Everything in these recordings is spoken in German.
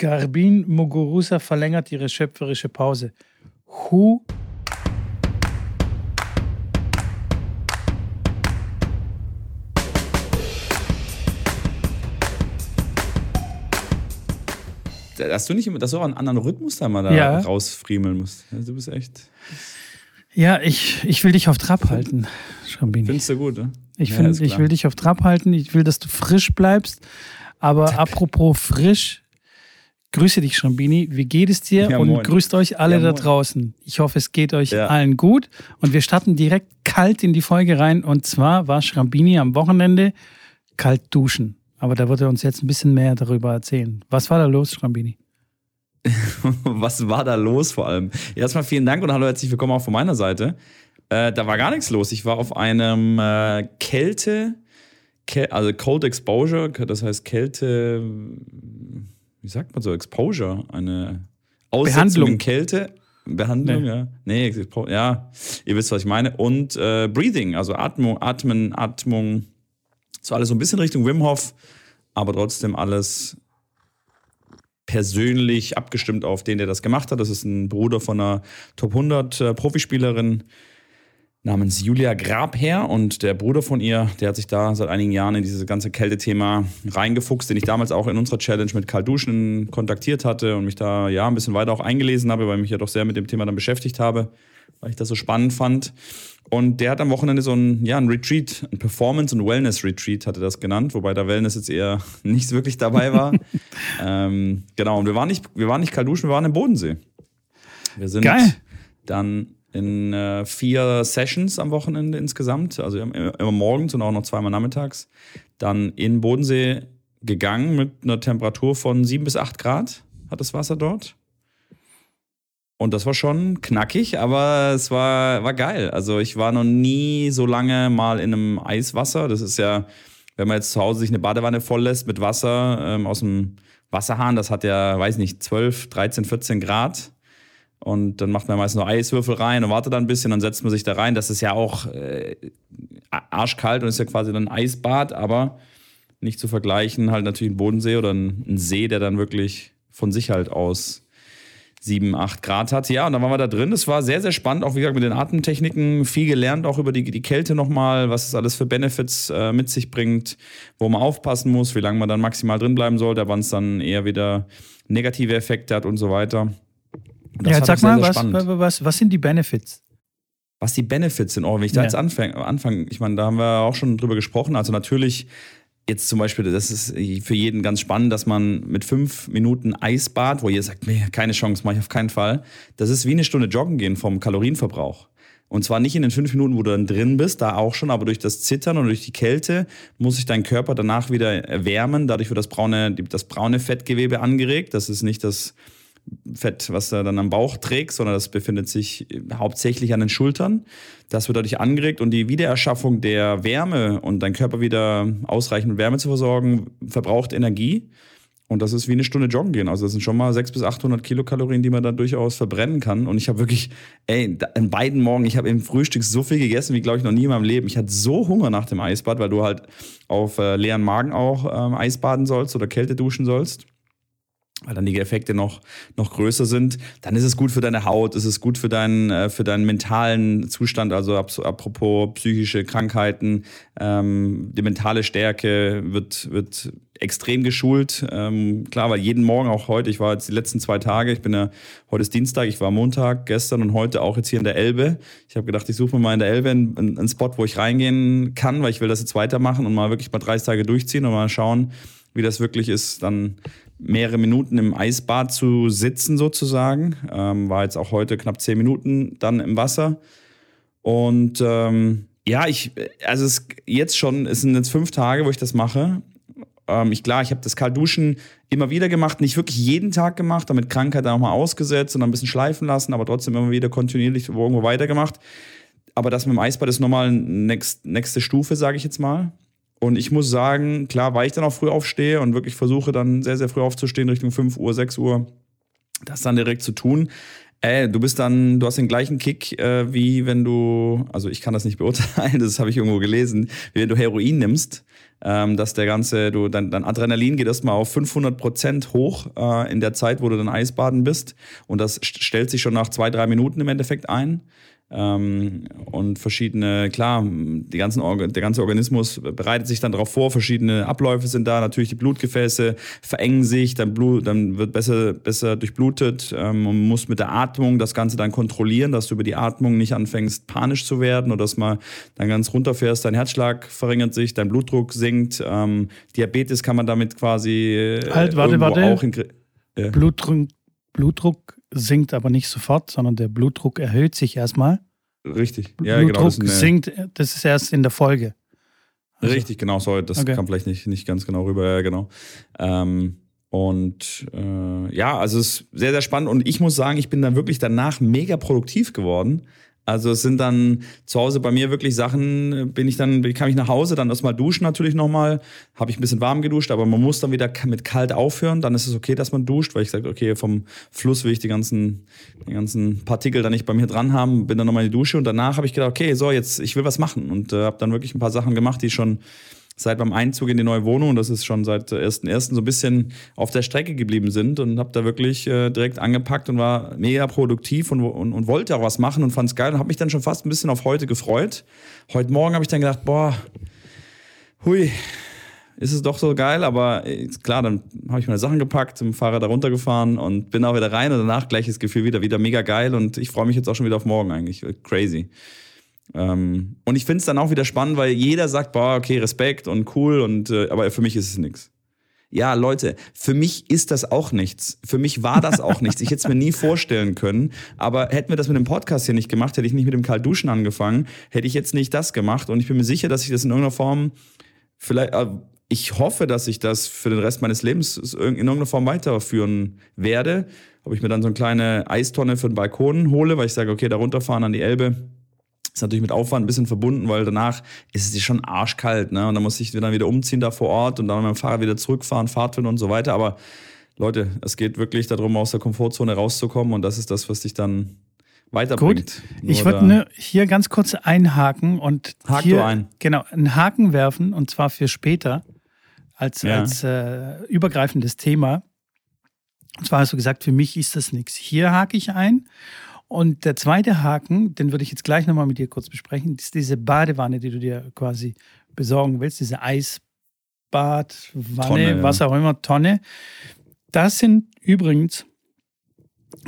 Garbin Muguruza verlängert ihre schöpferische Pause. Who dass du nicht immer, dass du auch einen anderen Rhythmus da mal da Ja. rausfriemeln musst. Also du bist echt. Ja, ich, ich will dich auf Trab halten, Schrambini. Findest du gut, ne? Ich, find, ich will dich auf Trab halten. Ich will, dass du frisch bleibst. Aber apropos frisch, grüße dich, Schrambini. Wie geht es dir? Ja, und moin. grüßt euch alle Ja, da draußen. Ich hoffe, es geht euch Ja. allen gut. Und wir starten direkt kalt in die Folge rein. Und zwar war Schrambini am Wochenende kalt duschen. Aber da wird er uns jetzt ein bisschen mehr darüber erzählen. Was war da los, Schrambini? Was war da los vor allem? Erstmal vielen Dank und hallo, herzlich willkommen auch von meiner Seite. Äh, da war gar nichts los. Ich war auf einem äh, Kälte, Kä also Cold Exposure, das heißt Kälte, wie sagt man so, Exposure, eine Aussetzung Behandlung. Kälte. Behandlung, Nee. ja. Nee, ja, ihr wisst, was ich meine. Und äh, Breathing, also Atmung, Atmen, Atmung. So alles so ein bisschen Richtung Wim Hof, aber trotzdem alles persönlich abgestimmt auf den, der das gemacht hat. Das ist ein Bruder von einer Top 100 äh, Profispielerin namens Julia Grabherr und der Bruder von ihr, der hat sich da seit einigen Jahren in dieses ganze Kältethema reingefuchst, den ich damals auch in unserer Challenge mit Karl Duschen kontaktiert hatte und mich da ja ein bisschen weiter auch eingelesen habe, weil ich mich ja doch sehr mit dem Thema dann beschäftigt habe, weil ich das so spannend fand. Und der hat am Wochenende so ein, ja, ein Retreat, ein Performance- und Wellness-Retreat hatte das genannt, wobei da Wellness jetzt eher nicht so wirklich dabei war. ähm, genau, und wir waren nicht, wir waren nicht kalt duschen, wir waren im Bodensee. Wir sind Geil. dann in äh, vier Sessions am Wochenende insgesamt, also immer, morgens und auch noch zweimal nachmittags, dann in Bodensee gegangen mit einer Temperatur von sieben bis acht Grad hat das Wasser dort. Und das war schon knackig, aber es war, war geil. Also ich war noch nie so lange mal in einem Eiswasser. Das ist ja, wenn man jetzt zu Hause sich eine Badewanne voll lässt mit Wasser ähm, aus dem Wasserhahn, das hat ja, weiß nicht, 12, 13, 14 Grad. Und dann macht man meist nur Eiswürfel rein und wartet dann ein bisschen, dann setzt man sich da rein. Das ist ja auch äh, arschkalt und ist ja quasi dann ein Eisbad, aber nicht zu vergleichen, halt natürlich ein Bodensee oder ein, ein See, der dann wirklich von sich halt aus 7, 8 Grad hat. Ja, und dann waren wir da drin. Es war sehr, sehr spannend, auch wie gesagt mit den Atemtechniken. Viel gelernt, auch über die, die Kälte nochmal, was es alles für Benefits äh, mit sich bringt, wo man aufpassen muss, wie lange man dann maximal drin bleiben sollte, wann es dann eher wieder negative Effekte hat und so weiter. Das ja, sag sehr, mal, sehr was, was, was sind die Benefits? Was die Benefits sind, oh, wenn ich da Ja. jetzt anfange, anfang, ich meine, da haben wir auch schon drüber gesprochen. Also natürlich jetzt zum Beispiel, das ist für jeden ganz spannend, dass man mit fünf Minuten Eisbad, wo ihr sagt, nee, keine Chance, mache ich auf keinen Fall. Das ist wie eine Stunde joggen gehen vom Kalorienverbrauch. Und zwar nicht in den fünf Minuten, wo du dann drin bist, da auch schon, aber durch das Zittern und durch die Kälte muss sich dein Körper danach wieder erwärmen. Dadurch wird das braune, das braune Fettgewebe angeregt. Das ist nicht das Fett, was du dann am Bauch trägst, sondern das befindet sich hauptsächlich an den Schultern. Das wird dadurch angeregt und die Wiedererschaffung der Wärme und dein Körper wieder ausreichend mit Wärme zu versorgen, verbraucht Energie. Und das ist wie eine Stunde joggen gehen. Also das sind schon mal 600 bis 800 Kilokalorien, die man da durchaus verbrennen kann. Und ich habe wirklich, ey, in beiden Morgen, ich habe im Frühstück so viel gegessen, wie glaube ich noch nie in meinem Leben. Ich hatte so Hunger nach dem Eisbad, weil du halt auf äh, leeren Magen auch ähm, Eisbaden sollst oder Kälte duschen sollst weil dann die Effekte noch, noch größer sind, dann ist es gut für deine Haut, ist es gut für deinen, äh, für deinen mentalen Zustand, also apropos psychische Krankheiten, ähm, die mentale Stärke wird, wird extrem geschult. Ähm, klar, weil jeden Morgen, auch heute, ich war jetzt die letzten zwei Tage, ich bin ja, heute ist Dienstag, ich war Montag, gestern und heute auch jetzt hier in der Elbe. Ich habe gedacht, ich suche mir mal in der Elbe einen, einen einen Spot, wo ich reingehen kann, weil ich will das jetzt weitermachen und mal wirklich mal 30 Tage durchziehen und mal schauen, wie das wirklich ist, dann mehrere Minuten im Eisbad zu sitzen sozusagen. Ähm, war jetzt auch heute knapp zehn Minuten dann im Wasser. Und ähm, ja, ich, also es jetzt schon, es sind jetzt fünf Tage, wo ich das mache. Ähm, ich klar, ich habe das Kaltduschen immer wieder gemacht, nicht wirklich jeden Tag gemacht, damit Krankheit dann auch mal ausgesetzt und dann ein bisschen schleifen lassen, aber trotzdem immer wieder kontinuierlich irgendwo weitergemacht. Aber das mit dem Eisbad ist nochmal next, nächste Stufe, sage ich jetzt mal. Und ich muss sagen, klar, weil ich dann auch früh aufstehe und wirklich versuche dann sehr, sehr früh aufzustehen, Richtung 5 Uhr, 6 Uhr, das dann direkt zu tun. Ey, du bist dann, du hast den gleichen Kick, äh, wie wenn du, also ich kann das nicht beurteilen, das habe ich irgendwo gelesen, wie wenn du Heroin nimmst, ähm, dass der ganze, du, dein, dein Adrenalin geht erstmal auf 500 Prozent hoch äh, in der Zeit, wo du dann Eisbaden bist und das stellt sich schon nach zwei, drei Minuten im Endeffekt ein. Ähm, und verschiedene, klar, die ganzen, der ganze Organismus bereitet sich dann darauf vor, verschiedene Abläufe sind da, natürlich die Blutgefäße verengen sich, dann, Blut, dann wird besser, besser durchblutet. Ähm, man muss mit der Atmung das Ganze dann kontrollieren, dass du über die Atmung nicht anfängst, panisch zu werden oder dass man dann ganz runterfährst, dein Herzschlag verringert sich, dein Blutdruck sinkt. Ähm, Diabetes kann man damit quasi äh, halt, warte, warte. auch in, äh, Blutdruck, Blutdruck sinkt aber nicht sofort, sondern der Blutdruck erhöht sich erstmal. Richtig. Ja, genau, Blutdruck genau, das sinkt, das ist erst in der Folge. Also, Richtig, genau, sorry, das okay. kam vielleicht nicht, nicht ganz genau rüber, ja, genau. Ähm, und äh, ja, also es ist sehr, sehr spannend. Und ich muss sagen, ich bin dann wirklich danach mega produktiv geworden. Also es sind dann zu Hause bei mir wirklich Sachen, bin ich dann, kam ich nach Hause, dann erstmal duschen natürlich nochmal, habe ich ein bisschen warm geduscht, aber man muss dann wieder mit kalt aufhören, dann ist es okay, dass man duscht, weil ich sage, okay, vom Fluss will ich die ganzen, die ganzen Partikel da nicht bei mir dran haben, bin dann nochmal in die Dusche und danach habe ich gedacht, okay, so jetzt, ich will was machen. Und äh, habe dann wirklich ein paar Sachen gemacht, die schon seit beim Einzug in die neue Wohnung, das ist schon seit 1.1. so ein bisschen auf der Strecke geblieben sind und habe da wirklich äh, direkt angepackt und war mega produktiv und, und, und wollte auch was machen und fand es geil und habe mich dann schon fast ein bisschen auf heute gefreut. Heute Morgen habe ich dann gedacht, boah, hui, ist es doch so geil, aber äh, klar, dann habe ich meine Sachen gepackt, im Fahrrad da runtergefahren und bin auch wieder rein und danach gleiches Gefühl wieder, wieder mega geil und ich freue mich jetzt auch schon wieder auf morgen eigentlich. Crazy. Ähm, und ich finde es dann auch wieder spannend, weil jeder sagt, boah, okay, Respekt und cool, und äh, aber für mich ist es nichts. Ja, Leute, für mich ist das auch nichts. Für mich war das auch nichts. Ich hätte es mir nie vorstellen können. Aber hätten wir das mit dem Podcast hier nicht gemacht, hätte ich nicht mit dem Kaltduschen angefangen, hätte ich jetzt nicht das gemacht. Und ich bin mir sicher, dass ich das in irgendeiner Form vielleicht, äh, ich hoffe, dass ich das für den Rest meines Lebens in irgendeiner Form weiterführen werde. Ob ich mir dann so eine kleine Eistonne für den Balkon hole, weil ich sage, okay, da runterfahren an die Elbe ist natürlich mit Aufwand ein bisschen verbunden, weil danach ist es schon arschkalt, ne? Und dann muss ich dann wieder umziehen da vor Ort und dann mit dem Fahrrad wieder zurückfahren, Fahrtwind und so weiter. Aber Leute, es geht wirklich darum, aus der Komfortzone rauszukommen und das ist das, was dich dann weiterbringt. Gut. ich würde hier ganz kurz einhaken und Hak hier, ein. genau einen Haken werfen und zwar für später als, ja. als äh, übergreifendes Thema. Und zwar hast du gesagt, für mich ist das nichts. Hier hake ich ein und der zweite Haken, den würde ich jetzt gleich nochmal mit dir kurz besprechen, ist diese Badewanne, die du dir quasi besorgen willst, diese Eisbadwanne, Tonne, was auch immer, Tonne. Das sind übrigens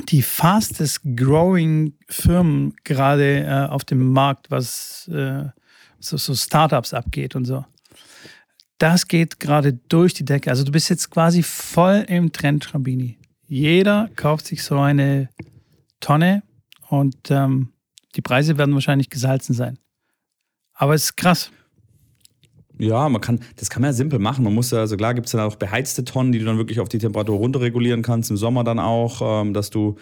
die fastest growing Firmen gerade äh, auf dem Markt, was äh, so, so Startups abgeht und so. Das geht gerade durch die Decke. Also du bist jetzt quasi voll im Trend, Schrambini. Jeder kauft sich so eine Tonne und ähm, die Preise werden wahrscheinlich gesalzen sein. Aber es ist krass. Ja, man kann, das kann man ja simpel machen. Man muss ja, also klar gibt es dann auch beheizte Tonnen, die du dann wirklich auf die Temperatur runterregulieren kannst, im Sommer dann auch, ähm, dass du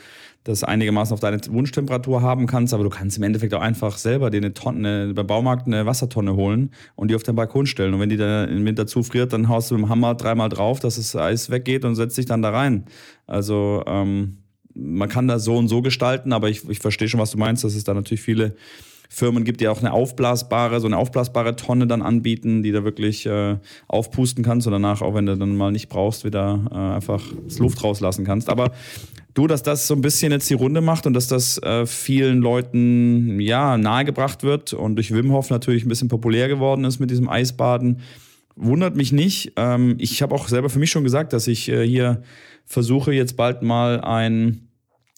das einigermaßen auf deine Wunschtemperatur haben kannst, aber du kannst im Endeffekt auch einfach selber dir eine Tonne, beim Baumarkt eine Wassertonne holen und die auf den Balkon stellen. Und wenn die dann im Winter zufriert, dann haust du mit dem Hammer dreimal drauf, dass das Eis weggeht und setzt dich dann da rein. Also, ähm, man kann das so und so gestalten, aber ich, ich verstehe schon, was du meinst, dass es da natürlich viele Firmen gibt, die auch eine aufblasbare, so eine aufblasbare Tonne dann anbieten, die da wirklich äh, aufpusten kannst und danach, auch wenn du dann mal nicht brauchst, wieder äh, einfach das Luft rauslassen kannst. Aber du, dass das so ein bisschen jetzt die Runde macht und dass das äh, vielen Leuten ja nahegebracht wird und durch Wim Hof natürlich ein bisschen populär geworden ist mit diesem Eisbaden, wundert mich nicht. Ähm, ich habe auch selber für mich schon gesagt, dass ich äh, hier versuche jetzt bald mal ein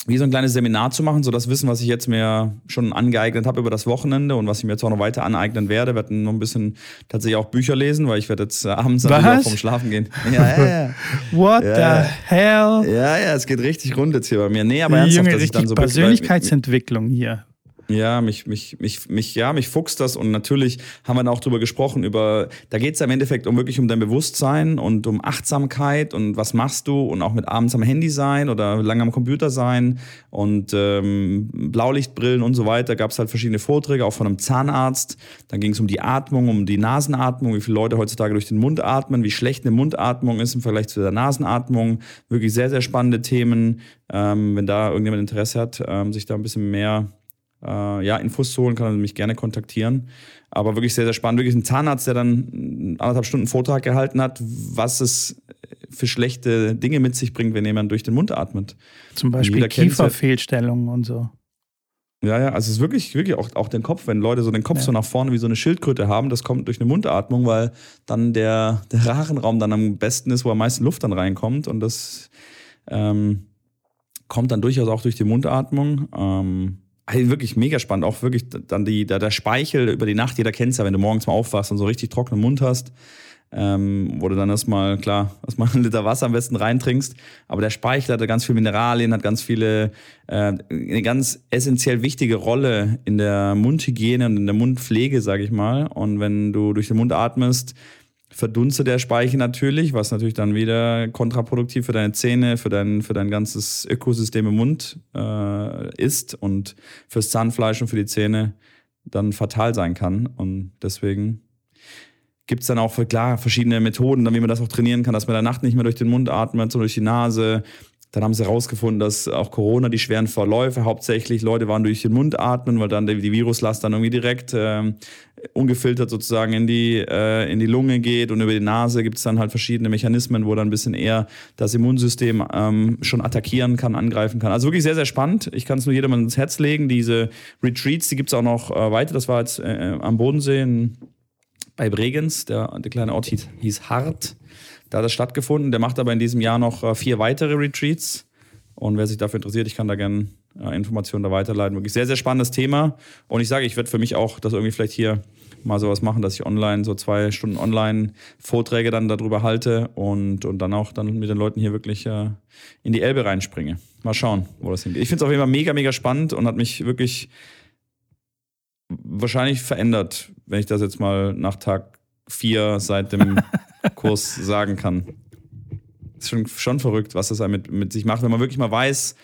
wie so ein kleines Seminar zu machen, so das Wissen, was ich jetzt mir schon angeeignet habe über das Wochenende und was ich mir jetzt auch noch weiter aneignen werde, werde noch ein bisschen tatsächlich auch Bücher lesen, weil ich werde jetzt äh, abends natürlich vom Schlafen gehen. Ja, ja, ja. What ja. the hell? Ja, ja, es geht richtig rund jetzt hier bei mir. Nee, aber ernsthaft, Junge, dass ich dann so Persönlichkeitsentwicklung hier. Ja, mich, mich, mich, mich, ja, mich fuchst das und natürlich haben wir dann auch drüber gesprochen, über, da geht es im Endeffekt um wirklich um dein Bewusstsein und um Achtsamkeit und was machst du und auch mit abends am Handy sein oder lange am Computer sein und ähm, Blaulichtbrillen und so weiter. Gab es halt verschiedene Vorträge, auch von einem Zahnarzt. Dann ging es um die Atmung, um die Nasenatmung, wie viele Leute heutzutage durch den Mund atmen, wie schlecht eine Mundatmung ist im Vergleich zu der Nasenatmung. Wirklich sehr, sehr spannende Themen. Ähm, wenn da irgendjemand Interesse hat, ähm, sich da ein bisschen mehr äh, ja, Infos zu holen, kann er mich gerne kontaktieren. Aber wirklich sehr, sehr spannend. Wirklich ein Zahnarzt, der dann anderthalb Stunden Vortrag gehalten hat, was es für schlechte Dinge mit sich bringt, wenn jemand durch den Mund atmet. Zum Beispiel Kieferfehlstellungen und so. Ja, ja, also es ist wirklich, wirklich auch, auch den Kopf, wenn Leute so den Kopf ja. so nach vorne wie so eine Schildkröte haben, das kommt durch eine Mundatmung, weil dann der, der Rachenraum dann am besten ist, wo am meisten Luft dann reinkommt und das ähm, kommt dann durchaus auch durch die Mundatmung. Ähm, also wirklich mega spannend. Auch wirklich dann die, der, der Speichel über die Nacht, jeder kennt ja, wenn du morgens mal aufwachst und so richtig trockenen Mund hast, ähm, wo du dann erstmal, klar, erstmal einen Liter Wasser am besten reintrinkst. Aber der Speichel hat ganz viele Mineralien, hat ganz viele, äh, eine ganz essentiell wichtige Rolle in der Mundhygiene und in der Mundpflege, sag ich mal. Und wenn du durch den Mund atmest, verdunstet der Speichel natürlich, was natürlich dann wieder kontraproduktiv für deine Zähne, für dein, für dein ganzes Ökosystem im Mund äh, ist und fürs Zahnfleisch und für die Zähne dann fatal sein kann. Und deswegen gibt es dann auch klar verschiedene Methoden, wie man das auch trainieren kann, dass man in der Nacht nicht mehr durch den Mund atmet, sondern durch die Nase, dann haben sie herausgefunden, dass auch Corona die schweren Verläufe hauptsächlich Leute waren durch den Mund atmen, weil dann die Viruslast dann irgendwie direkt äh, ungefiltert sozusagen in die, äh, in die Lunge geht und über die Nase gibt es dann halt verschiedene Mechanismen, wo dann ein bisschen eher das Immunsystem ähm, schon attackieren kann, angreifen kann. Also wirklich sehr, sehr spannend. Ich kann es nur jedem ins Herz legen. Diese Retreats, die gibt es auch noch äh, weiter. Das war jetzt äh, am Bodensee in, bei Bregenz. Der, der kleine Ort hieß, hieß Hart. Da hat das stattgefunden. Der macht aber in diesem Jahr noch äh, vier weitere Retreats. Und wer sich dafür interessiert, ich kann da gerne äh, Informationen da weiterleiten. Wirklich sehr, sehr spannendes Thema. Und ich sage, ich werde für mich auch das irgendwie vielleicht hier mal sowas machen, dass ich online so zwei Stunden online Vorträge dann darüber halte und, und dann auch dann mit den Leuten hier wirklich äh, in die Elbe reinspringe. Mal schauen, wo das hingeht. Ich finde es auf jeden Fall mega, mega spannend und hat mich wirklich wahrscheinlich verändert, wenn ich das jetzt mal nach Tag vier seit dem Kurs sagen kann. Ist schon, schon verrückt, was das mit, mit sich macht, wenn man wirklich mal weiß,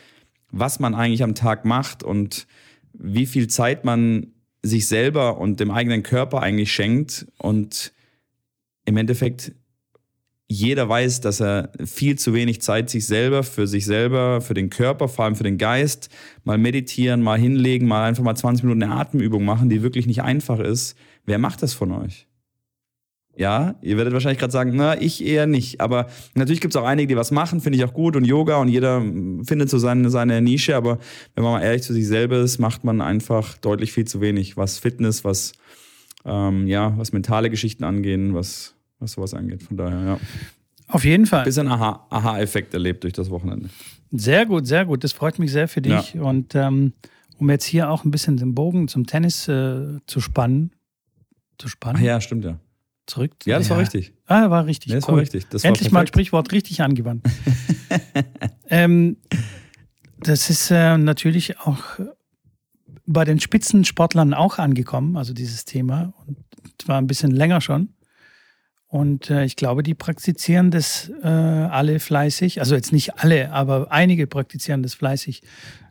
was man eigentlich am Tag macht und wie viel Zeit man sich selber und dem eigenen Körper eigentlich schenkt und im Endeffekt jeder weiß, dass er viel zu wenig Zeit sich selber, für sich selber, für den Körper, vor allem für den Geist, mal meditieren, mal hinlegen, mal einfach mal 20 Minuten eine Atemübung machen, die wirklich nicht einfach ist. Wer macht das von euch? Ja, ihr werdet wahrscheinlich gerade sagen, na, ich eher nicht. Aber natürlich gibt es auch einige, die was machen, finde ich auch gut und Yoga und jeder findet so seine, seine Nische. Aber wenn man mal ehrlich zu sich selber ist, macht man einfach deutlich viel zu wenig, was Fitness, was, ähm, ja, was mentale Geschichten angehen, was, was sowas angeht. Von daher, ja. Auf jeden Fall. Bisschen Aha-Effekt erlebt durch das Wochenende. Sehr gut, sehr gut. Das freut mich sehr für dich. Ja. Und ähm, um jetzt hier auch ein bisschen den Bogen zum Tennis äh, zu spannen. Zu spannen? Ach ja, stimmt ja zurück. Ja, das ja. war richtig. Ah, war richtig. Ja, das cool. war richtig. Das Endlich war mal ein Sprichwort richtig angewandt. ähm, das ist äh, natürlich auch bei den Spitzensportlern auch angekommen, also dieses Thema. Und zwar ein bisschen länger schon. Und äh, ich glaube, die praktizieren das äh, alle fleißig. Also jetzt nicht alle, aber einige praktizieren das fleißig.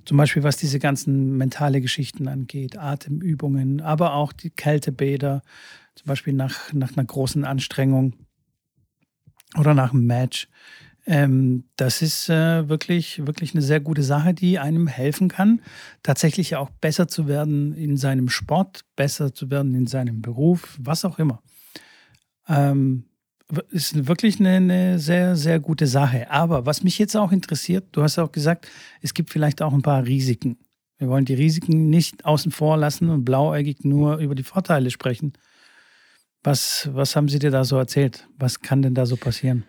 Zum Beispiel was diese ganzen mentale Geschichten angeht, Atemübungen, aber auch die Kältebäder, zum Beispiel nach, nach einer großen Anstrengung oder nach einem Match. Ähm, das ist äh, wirklich, wirklich eine sehr gute Sache, die einem helfen kann, tatsächlich auch besser zu werden in seinem Sport, besser zu werden in seinem Beruf, was auch immer. Ähm, ist wirklich eine, eine, sehr, sehr gute Sache. Aber was mich jetzt auch interessiert, du hast auch gesagt, es gibt vielleicht auch ein paar Risiken. Wir wollen die Risiken nicht außen vor lassen und blauäugig nur über die Vorteile sprechen. Was, was haben sie dir da so erzählt? Was kann denn da so passieren?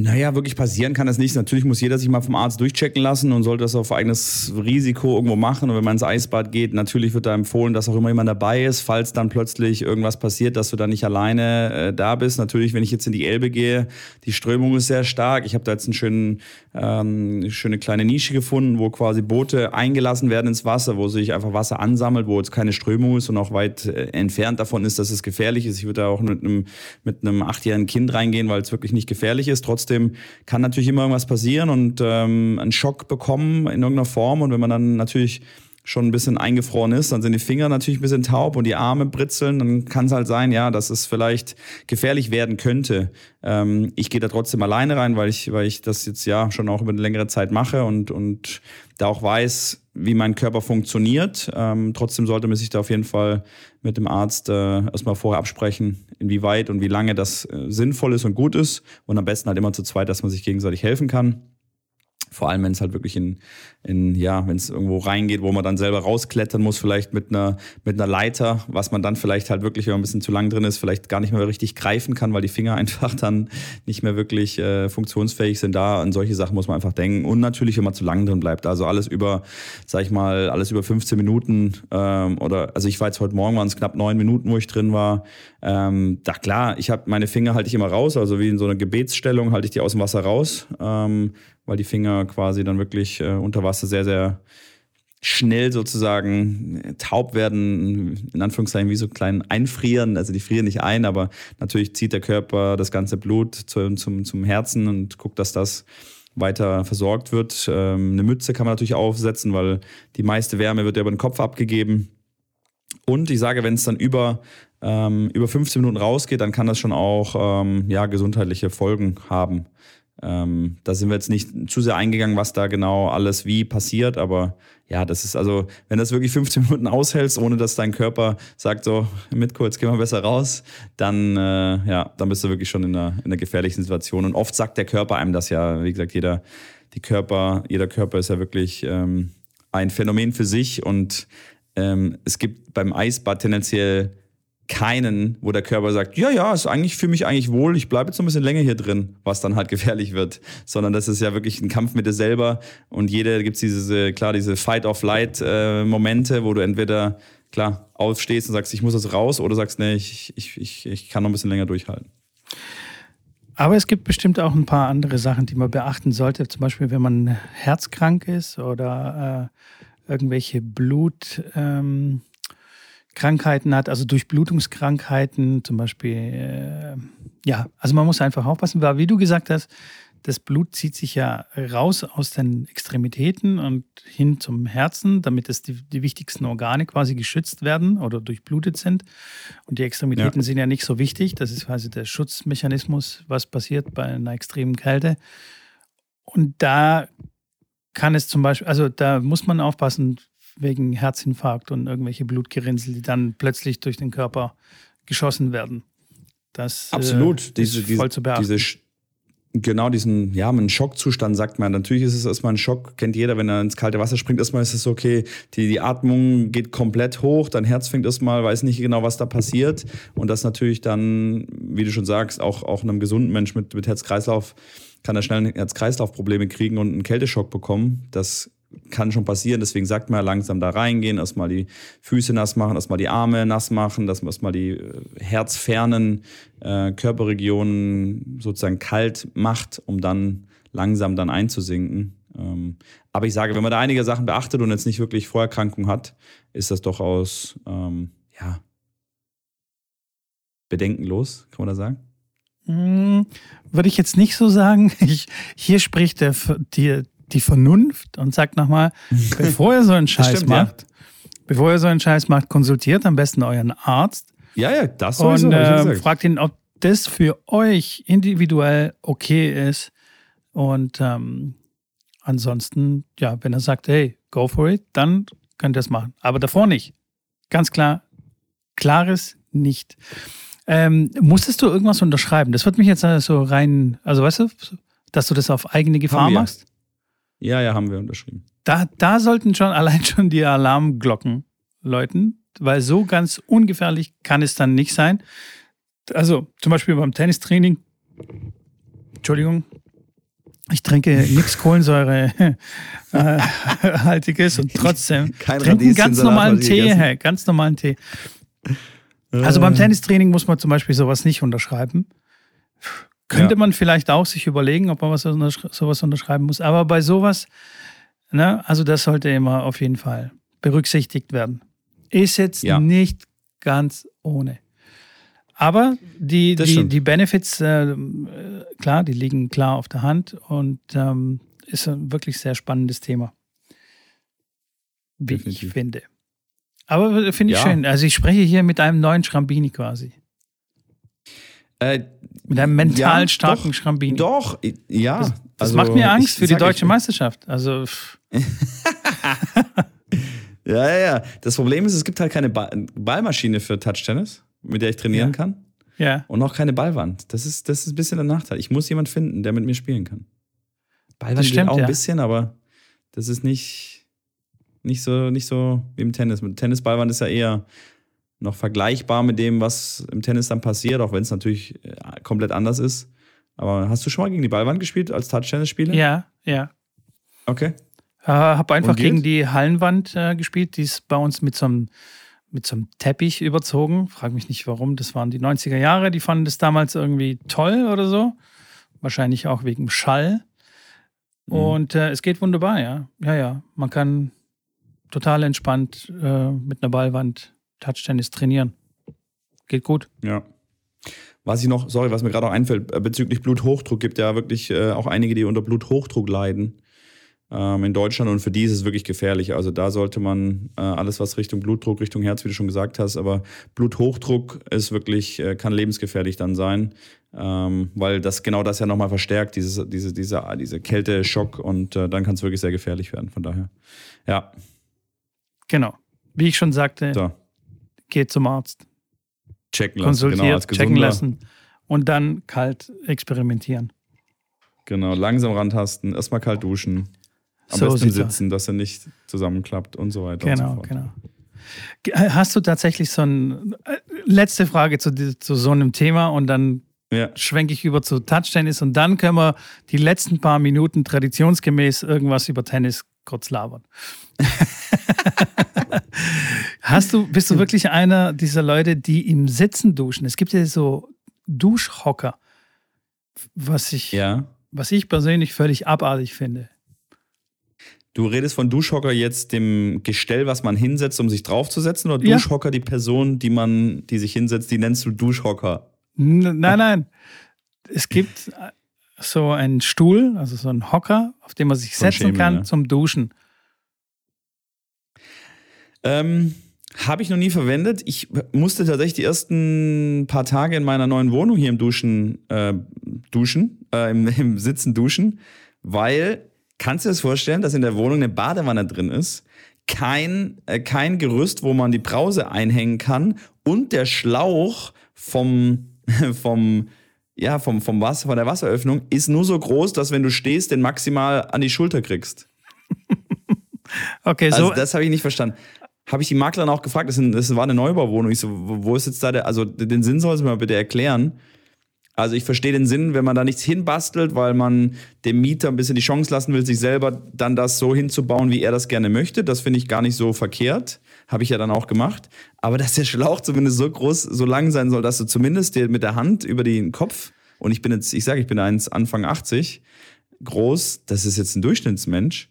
Naja, wirklich passieren kann das nicht. Natürlich muss jeder sich mal vom Arzt durchchecken lassen und sollte das auf eigenes Risiko irgendwo machen. Und wenn man ins Eisbad geht, natürlich wird da empfohlen, dass auch immer jemand dabei ist, falls dann plötzlich irgendwas passiert, dass du dann nicht alleine äh, da bist. Natürlich, wenn ich jetzt in die Elbe gehe, die Strömung ist sehr stark. Ich habe da jetzt einen schönen, ähm, schöne kleine Nische gefunden, wo quasi Boote eingelassen werden ins Wasser, wo sich einfach Wasser ansammelt, wo jetzt keine Strömung ist und auch weit äh, entfernt davon ist, dass es gefährlich ist. Ich würde da auch mit einem, mit einem achtjährigen Kind reingehen, weil es wirklich nicht gefährlich ist. Trotzdem trotzdem kann natürlich immer irgendwas passieren und ähm, einen Schock bekommen in irgendeiner Form. Und wenn man dann natürlich schon ein bisschen eingefroren ist, dann sind die Finger natürlich ein bisschen taub und die Arme britzeln, dann kann es halt sein, ja, dass es vielleicht gefährlich werden könnte. Ähm, ich gehe da trotzdem alleine rein, weil ich, weil ich das jetzt ja schon auch über eine längere Zeit mache und, und da auch weiß, wie mein Körper funktioniert. Ähm, trotzdem sollte man sich da auf jeden Fall mit dem Arzt äh, erstmal vorher absprechen, inwieweit und wie lange das äh, sinnvoll ist und gut ist. Und am besten halt immer zu zweit, dass man sich gegenseitig helfen kann. Vor allem, wenn es halt wirklich in, in ja, wenn es irgendwo reingeht, wo man dann selber rausklettern muss, vielleicht mit einer, mit einer Leiter, was man dann vielleicht halt wirklich, wenn man ein bisschen zu lang drin ist, vielleicht gar nicht mehr richtig greifen kann, weil die Finger einfach dann nicht mehr wirklich äh, funktionsfähig sind. Da an solche Sachen muss man einfach denken. Und natürlich, wenn man zu lang drin bleibt. Also alles über, sag ich mal, alles über 15 Minuten ähm, oder, also ich war jetzt heute Morgen, waren es knapp neun Minuten, wo ich drin war. Ähm, da klar, ich habe meine Finger halte ich immer raus, also wie in so einer Gebetsstellung halte ich die aus dem Wasser raus. Ähm, weil die Finger quasi dann wirklich äh, unter Wasser sehr, sehr schnell sozusagen äh, taub werden, in Anführungszeichen wie so klein einfrieren. Also die frieren nicht ein, aber natürlich zieht der Körper das ganze Blut zu, zum, zum Herzen und guckt, dass das weiter versorgt wird. Ähm, eine Mütze kann man natürlich aufsetzen, weil die meiste Wärme wird ja über den Kopf abgegeben. Und ich sage, wenn es dann über, ähm, über 15 Minuten rausgeht, dann kann das schon auch ähm, ja, gesundheitliche Folgen haben. Ähm, da sind wir jetzt nicht zu sehr eingegangen, was da genau alles wie passiert, aber ja, das ist also, wenn das wirklich 15 Minuten aushältst, ohne dass dein Körper sagt so, mit kurz, geh mal besser raus, dann, äh, ja, dann bist du wirklich schon in einer, in einer gefährlichen Situation. Und oft sagt der Körper einem das ja, wie gesagt, jeder, die Körper, jeder Körper ist ja wirklich ähm, ein Phänomen für sich und ähm, es gibt beim Eisbad tendenziell keinen, wo der Körper sagt, ja, ja, ist eigentlich für mich eigentlich wohl, ich bleibe jetzt noch ein bisschen länger hier drin, was dann halt gefährlich wird, sondern das ist ja wirklich ein Kampf mit dir selber. Und jeder gibt es diese, klar, diese Fight-of-Light-Momente, äh, wo du entweder, klar, aufstehst und sagst, ich muss jetzt raus oder sagst, nee, ich, ich, ich, ich kann noch ein bisschen länger durchhalten. Aber es gibt bestimmt auch ein paar andere Sachen, die man beachten sollte, zum Beispiel, wenn man herzkrank ist oder äh, irgendwelche Blut... Ähm Krankheiten hat, also Durchblutungskrankheiten zum Beispiel. Äh, ja, also man muss einfach aufpassen, weil wie du gesagt hast, das Blut zieht sich ja raus aus den Extremitäten und hin zum Herzen, damit es die, die wichtigsten Organe quasi geschützt werden oder durchblutet sind. Und die Extremitäten ja. sind ja nicht so wichtig. Das ist quasi der Schutzmechanismus, was passiert bei einer extremen Kälte. Und da kann es zum Beispiel, also da muss man aufpassen, wegen Herzinfarkt und irgendwelche Blutgerinnsel, die dann plötzlich durch den Körper geschossen werden. Das äh, Absolut. Äh, diese, ist voll zu beachten. Diese, genau diesen, ja, einen Schockzustand sagt man. Natürlich ist es erstmal ein Schock, kennt jeder, wenn er ins kalte Wasser springt. Erstmal ist es okay, die, die Atmung geht komplett hoch, dein Herz fängt erstmal, weiß nicht genau, was da passiert. Und das natürlich dann, wie du schon sagst, auch, auch einem gesunden Mensch mit, mit Herz-Kreislauf kann er schnell Herz-Kreislauf-Probleme kriegen und einen Kälteschock bekommen. Das kann schon passieren. Deswegen sagt man ja langsam da reingehen, erstmal die Füße nass machen, erstmal die Arme nass machen, dass man erstmal die äh, herzfernen äh, Körperregionen sozusagen kalt macht, um dann langsam dann einzusinken. Ähm, aber ich sage, wenn man da einige Sachen beachtet und jetzt nicht wirklich Vorerkrankung hat, ist das durchaus, ähm, ja, bedenkenlos, kann man da sagen? Hm, würde ich jetzt nicht so sagen. Ich, hier spricht der, die, die Vernunft und sagt nochmal, bevor ihr so einen Scheiß stimmt, macht, ja. bevor ihr so einen Scheiß macht, konsultiert am besten euren Arzt. Ja, ja, das sowieso. Und äh, fragt ihn, ob das für euch individuell okay ist. Und ähm, ansonsten, ja, wenn er sagt, hey, go for it, dann könnt ihr es machen. Aber davor nicht. Ganz klar, klares nicht. Ähm, musstest du irgendwas unterschreiben? Das wird mich jetzt so rein, also weißt du, dass du das auf eigene Gefahr machst? Ja, ja, haben wir unterschrieben. Da, da sollten schon allein schon die Alarmglocken läuten, weil so ganz ungefährlich kann es dann nicht sein. Also zum Beispiel beim Tennistraining, Entschuldigung, Ich trinke nichts Kohlensäurehaltiges und trotzdem Kein trinken ganz normalen Tee, hey, ganz normalen Tee. Also beim Tennistraining muss man zum Beispiel sowas nicht unterschreiben. Könnte Ja. man vielleicht auch sich überlegen, ob man was untersch sowas unterschreiben muss. Aber bei sowas, ne, also das sollte immer auf jeden Fall berücksichtigt werden. Ist jetzt Ja. nicht ganz ohne. Aber die, Das die, stimmt. die Benefits, äh, äh, klar, die liegen klar auf der Hand und ähm, ist ein wirklich sehr spannendes Thema. Wie ich Definitiv. finde. Aber finde ich Ja. schön. Also ich spreche hier mit einem neuen Schrambini quasi. Äh, Mit einem mental Ja, starken doch, Schrambini. doch, ja. Das, das Also, macht mir Angst ich für die deutsche ich, Meisterschaft. Also Ja, ja, ja. Das Problem ist, es gibt halt keine Ball Ballmaschine für Touch-Tennis, mit der ich trainieren Ja. kann. ja. Und auch keine Ballwand. Das ist, das ist ein bisschen der Nachteil. Ich muss jemanden finden, der mit mir spielen kann. Ballwand stimmt, auch ein ja. bisschen, aber das ist nicht, nicht, so, nicht so wie im Tennis. Mit Tennisballwand ist ja eher noch vergleichbar mit dem, was im Tennis dann passiert, auch wenn es natürlich äh, komplett anders ist. Aber hast du schon mal gegen die Ballwand gespielt als Touch-Tennis-Spieler? Ja, ja. Okay. Äh, habe einfach gegen die Hallenwand äh, gespielt. Die ist bei uns mit so einem mit so einem Teppich überzogen. Frag mich nicht warum. Das waren die 90er Jahre. Die fanden das damals irgendwie toll oder so. Wahrscheinlich auch wegen Schall. Mhm. Und äh, es geht wunderbar, ja. Ja, ja. Man kann total entspannt äh, mit einer Ballwand Touchtennis trainieren. Geht gut. Ja. Was ich noch, sorry, was mir gerade noch einfällt, äh, bezüglich Bluthochdruck, gibt ja wirklich äh, auch einige, die unter Bluthochdruck leiden ähm, in Deutschland und für die ist es wirklich gefährlich. Also da sollte man äh, alles, was Richtung Blutdruck, Richtung Herz, wie du schon gesagt hast, aber Bluthochdruck ist wirklich, äh, kann lebensgefährlich dann sein, ähm, weil das genau das ja nochmal verstärkt, dieses, diese, diese, diese Kälte-Schock und äh, dann kann es wirklich sehr gefährlich werden. Von daher, ja, Genau. Wie ich schon sagte, so, geht zum Arzt. checken lassen. konsultiert, genau, als checken lassen und dann kalt experimentieren. Genau, langsam rantasten, erstmal kalt duschen. Am So besten sitzen, dass er nicht zusammenklappt und so weiter und so Genau, fort. genau. Ge- Hast du tatsächlich so ein, äh, letzte Frage zu, zu so einem Thema und dann Ja, schwenke ich über zu Touchtennis und dann können wir die letzten paar Minuten traditionsgemäß irgendwas über Tennis kurz labern. Hast du, bist du wirklich einer dieser Leute, die im Sitzen duschen? Es gibt ja so Duschhocker, was ich, ja. was ich persönlich völlig abartig finde. Du redest von Duschhocker jetzt dem Gestell, was man hinsetzt, um sich draufzusetzen, oder Ja. Duschhocker die Person, die man, die sich hinsetzt, die nennst du Duschhocker? Nein, nein. Es gibt so einen Stuhl, also so einen Hocker, auf dem man sich ein setzen Schemel, kann ne? zum Duschen. Ähm, Habe ich noch nie verwendet. Ich musste tatsächlich die ersten paar Tage in meiner neuen Wohnung hier im Duschen äh, duschen, äh, im, im Sitzen duschen, weil, kannst du dir das vorstellen, dass in der Wohnung eine Badewanne drin ist, kein, äh, kein Gerüst, wo man die Brause einhängen kann und der Schlauch vom, vom, ja, vom, vom Wasser, von der Wasseröffnung ist nur so groß, dass wenn du stehst, den maximal an die Schulter kriegst. Okay, Also so. das habe ich nicht verstanden. Habe ich die Maklerin auch gefragt, das, sind- das war eine Neubauwohnung. Ich so, wo ist jetzt da der, also den Sinn soll sie mir bitte erklären. Also ich verstehe den Sinn, wenn man da nichts hinbastelt, weil man dem Mieter ein bisschen die Chance lassen will, sich selber dann das so hinzubauen, wie er das gerne möchte. Das finde ich gar nicht so verkehrt. Habe ich ja dann auch gemacht. Aber dass der Schlauch zumindest so groß, so lang sein soll, dass du zumindest dir mit der Hand über den Kopf, und ich bin jetzt, ich sage, ich bin eins Anfang 80, groß, das ist jetzt ein Durchschnittsmensch.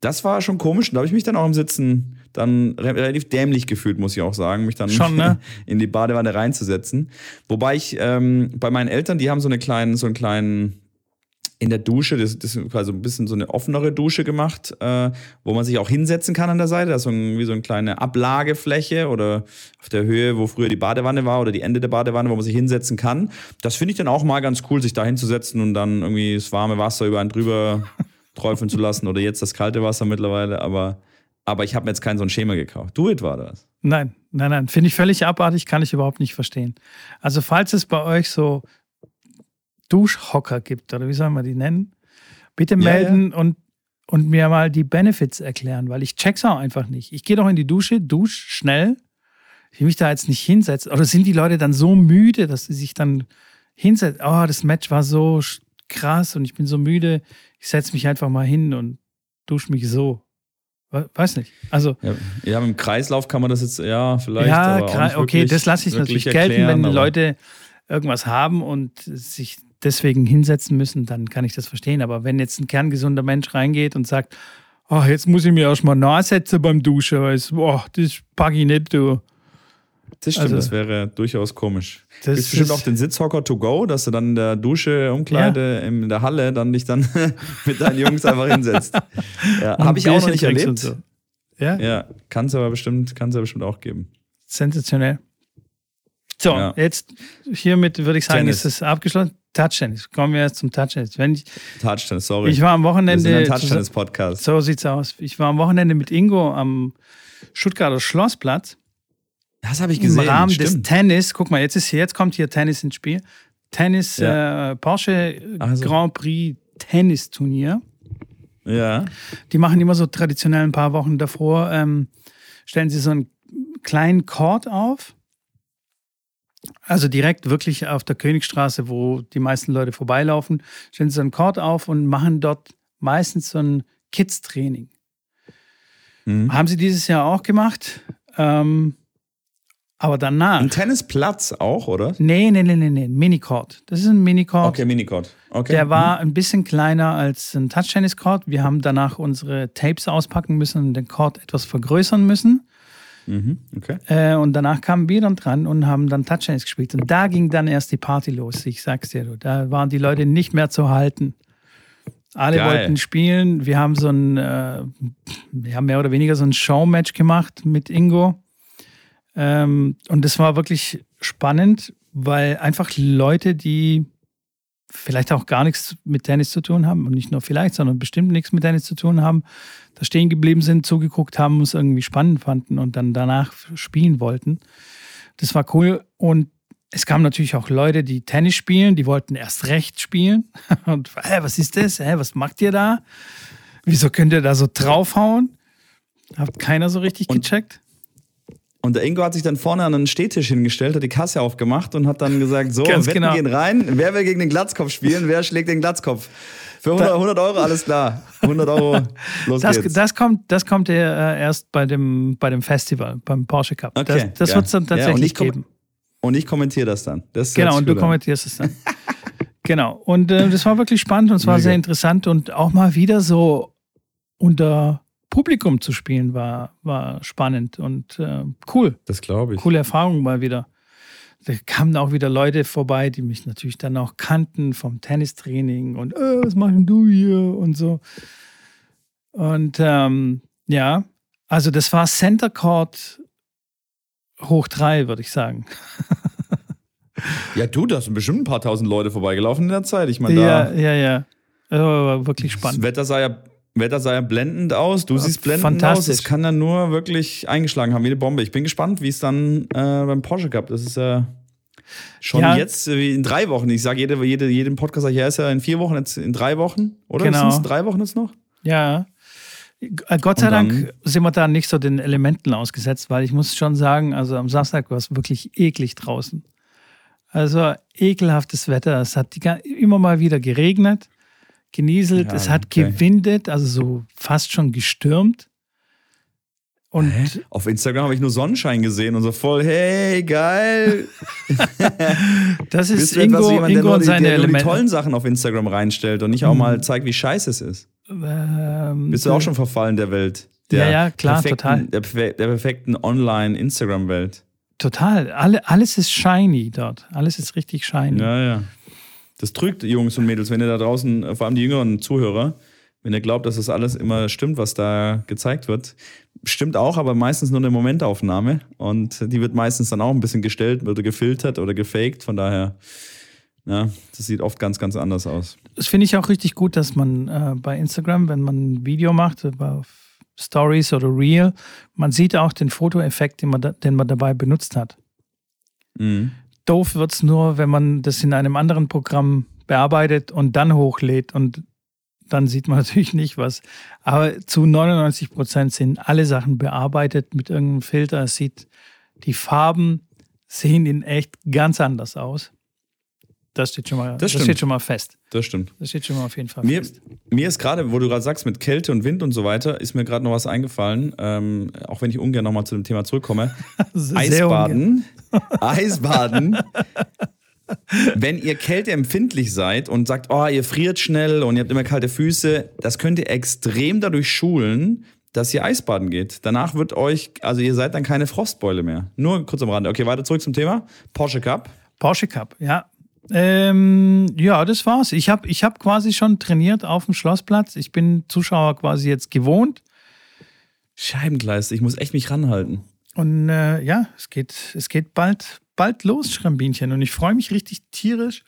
Das war schon komisch. Und da habe ich mich dann auch im Sitzen dann re- relativ dämlich gefühlt, muss ich auch sagen, mich dann Schon, ne? in die Badewanne reinzusetzen. Wobei ich ähm, bei meinen Eltern, die haben so eine kleinen, so einen kleinen in der Dusche, das, das ist quasi ein bisschen so eine offenere Dusche gemacht, äh, wo man sich auch hinsetzen kann an der Seite. Da ist so ein, wie so eine kleine Ablagefläche oder auf der Höhe, wo früher die Badewanne war oder die Ende der Badewanne, wo man sich hinsetzen kann. Das finde ich dann auch mal ganz cool, sich da hinzusetzen und dann irgendwie das warme Wasser über einen drüber träufeln zu lassen oder jetzt das kalte Wasser mittlerweile. Aber, aber ich habe mir jetzt kein so ein Schema gekauft. Du it war das. Nein, nein, nein. Finde ich völlig abartig, kann ich überhaupt nicht verstehen. Also, falls es bei euch so Duschhocker gibt, oder wie soll man die nennen, bitte Ja, melden Und, und mir mal die Benefits erklären, weil ich check's auch einfach nicht. Ich gehe doch in die Dusche, dusch schnell. Ich will mich da jetzt nicht hinsetzen. Oder sind die Leute dann so müde, dass sie sich dann hinsetzen? Oh, das Match war so krass und ich bin so müde, ich setze mich einfach mal hin und dusche mich so. Weiß nicht. Also ja, ja, im Kreislauf kann man das jetzt ja vielleicht. Ja, okay, das lasse ich natürlich gelten, wenn Leute irgendwas haben und sich deswegen hinsetzen müssen, dann kann ich das verstehen. Aber wenn jetzt ein kerngesunder Mensch reingeht und sagt, oh, jetzt muss ich mir erstmal nachsetzen beim Duschen, weil es, oh, das packe ich nicht, du. Das stimmt, also, das wäre durchaus komisch. Das Gibt bestimmt auch den Sitzhocker to go, dass du dann in der Dusche, Umkleide, ja. in der Halle dann dich dann mit deinen Jungs einfach hinsetzt. Ja, Habe ich auch noch nicht erlebt. So. Ja, ja kann es aber bestimmt, kann's aber bestimmt auch geben. Sensationell. So, ja. jetzt hiermit würde ich sagen, Tennis. ist es abgeschlossen. Touchtennis. Kommen wir jetzt zum Touchtennis. Wenn ich, Touchtennis, sorry. Ich war am Wochenende. Wir sind ein Touchtennis-Podcast. So sieht's aus. Ich war am Wochenende mit Ingo am Stuttgarter Schlossplatz. Das habe ich gesehen. Im Rahmen Stimmt. des Tennis. Guck mal, jetzt, ist, jetzt kommt hier Tennis ins Spiel. Tennis, ja. äh, Porsche also. Grand Prix Tennisturnier. Ja. Die machen immer so traditionell ein paar Wochen davor, ähm, stellen sie so einen kleinen Court auf also direkt wirklich auf der Königstraße, wo die meisten Leute vorbeilaufen, stellen sie so einen Court auf und machen dort meistens so ein Kids-Training. Mhm. Haben sie dieses Jahr auch gemacht. Ähm, aber danach. Ein Tennisplatz auch, oder? Nee, nee, nee, nee, nee. Ein Minicourt. Das ist ein Minicourt. Okay, Minicourt. Okay. Der war mhm. ein bisschen kleiner als ein Touch-Tennis-Court. Wir haben danach unsere Tapes auspacken müssen und den Court etwas vergrößern müssen. Mhm, okay. Äh, und danach kamen wir dann dran und haben dann Touch Tennis gespielt. Und da ging dann erst die Party los. Ich sag's dir, du. Da waren die Leute nicht mehr zu halten. Alle Geil. wollten spielen. Wir haben so ein, äh, wir haben mehr oder weniger so ein Showmatch gemacht mit Ingo. Ähm, und das war wirklich spannend, weil einfach Leute, die vielleicht auch gar nichts mit Tennis zu tun haben und nicht nur vielleicht, sondern bestimmt nichts mit Tennis zu tun haben, da stehen geblieben sind, zugeguckt haben, es irgendwie spannend fanden und dann danach spielen wollten. Das war cool und es kamen natürlich auch Leute, die Tennis spielen, die wollten erst recht spielen und hä, was ist das? Hä, was macht ihr da? Wieso könnt ihr da so draufhauen? Hat keiner so richtig und, gecheckt. Und der Ingo hat sich dann vorne an einen Stehtisch hingestellt, hat die Kasse aufgemacht und hat dann gesagt: So, Ganz Wetten genau. gehen rein. Wer will gegen den Glatzkopf spielen? Wer schlägt den Glatzkopf? Für 100, 100 Euro, alles klar. 100 Euro, los das, geht's. Das kommt, das kommt ja erst bei dem, bei dem Festival, beim Porsche Cup. Okay, das das wird es dann tatsächlich ja, geben. Und ich kommentiere das dann. Das genau, und du an. kommentierst es dann. genau. Und äh, das war wirklich spannend und es war Mega. sehr interessant und auch mal wieder so unter Publikum zu spielen war, war spannend und äh, cool. Das glaube ich. Coole Erfahrung mal wieder. Da kamen auch wieder Leute vorbei, die mich natürlich dann auch kannten vom Tennistraining und äh, was machen du hier und so. Und ähm, ja, also das war Center Court hoch drei, würde ich sagen. ja, du, da sind bestimmt ein paar tausend Leute vorbeigelaufen in der Zeit. Ich meine, da. Ja, ja, ja. war wirklich spannend. Das Wetter sah ja Wetter sah ja blendend aus, du siehst blendend aus. Es kann dann nur wirklich eingeschlagen haben wie eine Bombe. Ich bin gespannt, wie es dann äh, beim Porsche Cup. Das ist ja schon ja. jetzt äh, in drei Wochen. Ich sage jede, jede, jedem Podcast, ja, ist ja in vier Wochen, jetzt in drei Wochen. Oder genau. sind es drei Wochen jetzt noch? Ja. Äh, Gott sei Dank sind wir da nicht so den Elementen ausgesetzt, weil ich muss schon sagen, also am Samstag war es wirklich eklig draußen. Also ekelhaftes Wetter. Es hat die, immer mal wieder geregnet genieselt, ja, es hat okay. gewindet, also so fast schon gestürmt. Und Hä? auf Instagram habe ich nur Sonnenschein gesehen und so voll, hey, geil. das ist Ingo, jemand, Ingo der und seine der Elemente. die tollen Sachen auf Instagram reinstellt und nicht auch mal zeigt, wie scheiße es ist. Ähm, Bist du auch schon verfallen der Welt? Der ja, ja, klar, total. Der, der perfekten Online-Instagram-Welt. Total. Alle, alles ist shiny dort. Alles ist richtig shiny. Ja, ja. Das trügt Jungs und Mädels, wenn ihr da draußen, äh, vor allem die jüngeren Zuhörer, wenn ihr glaubt, dass das alles immer stimmt, was da gezeigt wird. Stimmt auch, aber meistens nur eine Momentaufnahme. Und die wird meistens dann auch ein bisschen gestellt oder gefiltert oder gefaked. Von daher, ja, das sieht oft ganz, ganz anders aus. Das finde ich auch richtig gut, dass man äh, bei Instagram, wenn man ein Video macht, über Stories oder Reel, man sieht auch den Fotoeffekt, den man, da, den man dabei benutzt hat. Mhm. Doof wird es nur, wenn man das in einem anderen Programm bearbeitet und dann hochlädt und dann sieht man natürlich nicht was. Aber zu 99 Prozent sind alle Sachen bearbeitet mit irgendeinem Filter. Es sieht, die Farben sehen in echt ganz anders aus. Das steht schon mal, Das das, stimmt. steht schon mal fest. Das stimmt. Das steht schon mal auf jeden Fall Mir, fest. mir ist gerade, wo du gerade sagst, mit Kälte und Wind und so weiter, ist mir gerade noch was eingefallen, ähm, auch wenn ich ungern nochmal zu dem Thema zurückkomme. Eisbaden. Eisbaden. Wenn ihr kälteempfindlich seid und sagt, oh, ihr friert schnell und ihr habt immer kalte Füße, das könnt ihr extrem dadurch schulen, dass ihr Eisbaden geht. Danach wird euch, also ihr seid dann keine Frostbeule mehr. Nur kurz am Rande. Okay, weiter zurück zum Thema. Porsche Cup. Porsche Cup, ja. Ähm, ja, das war's. Ich habe ich hab quasi schon trainiert auf dem Schlossplatz. Ich bin Zuschauer quasi jetzt gewohnt. Scheibengleiste, ich muss echt mich ranhalten. Und äh, ja, es geht, es geht bald, bald los, Schrambinchen. Und ich freue mich richtig tierisch,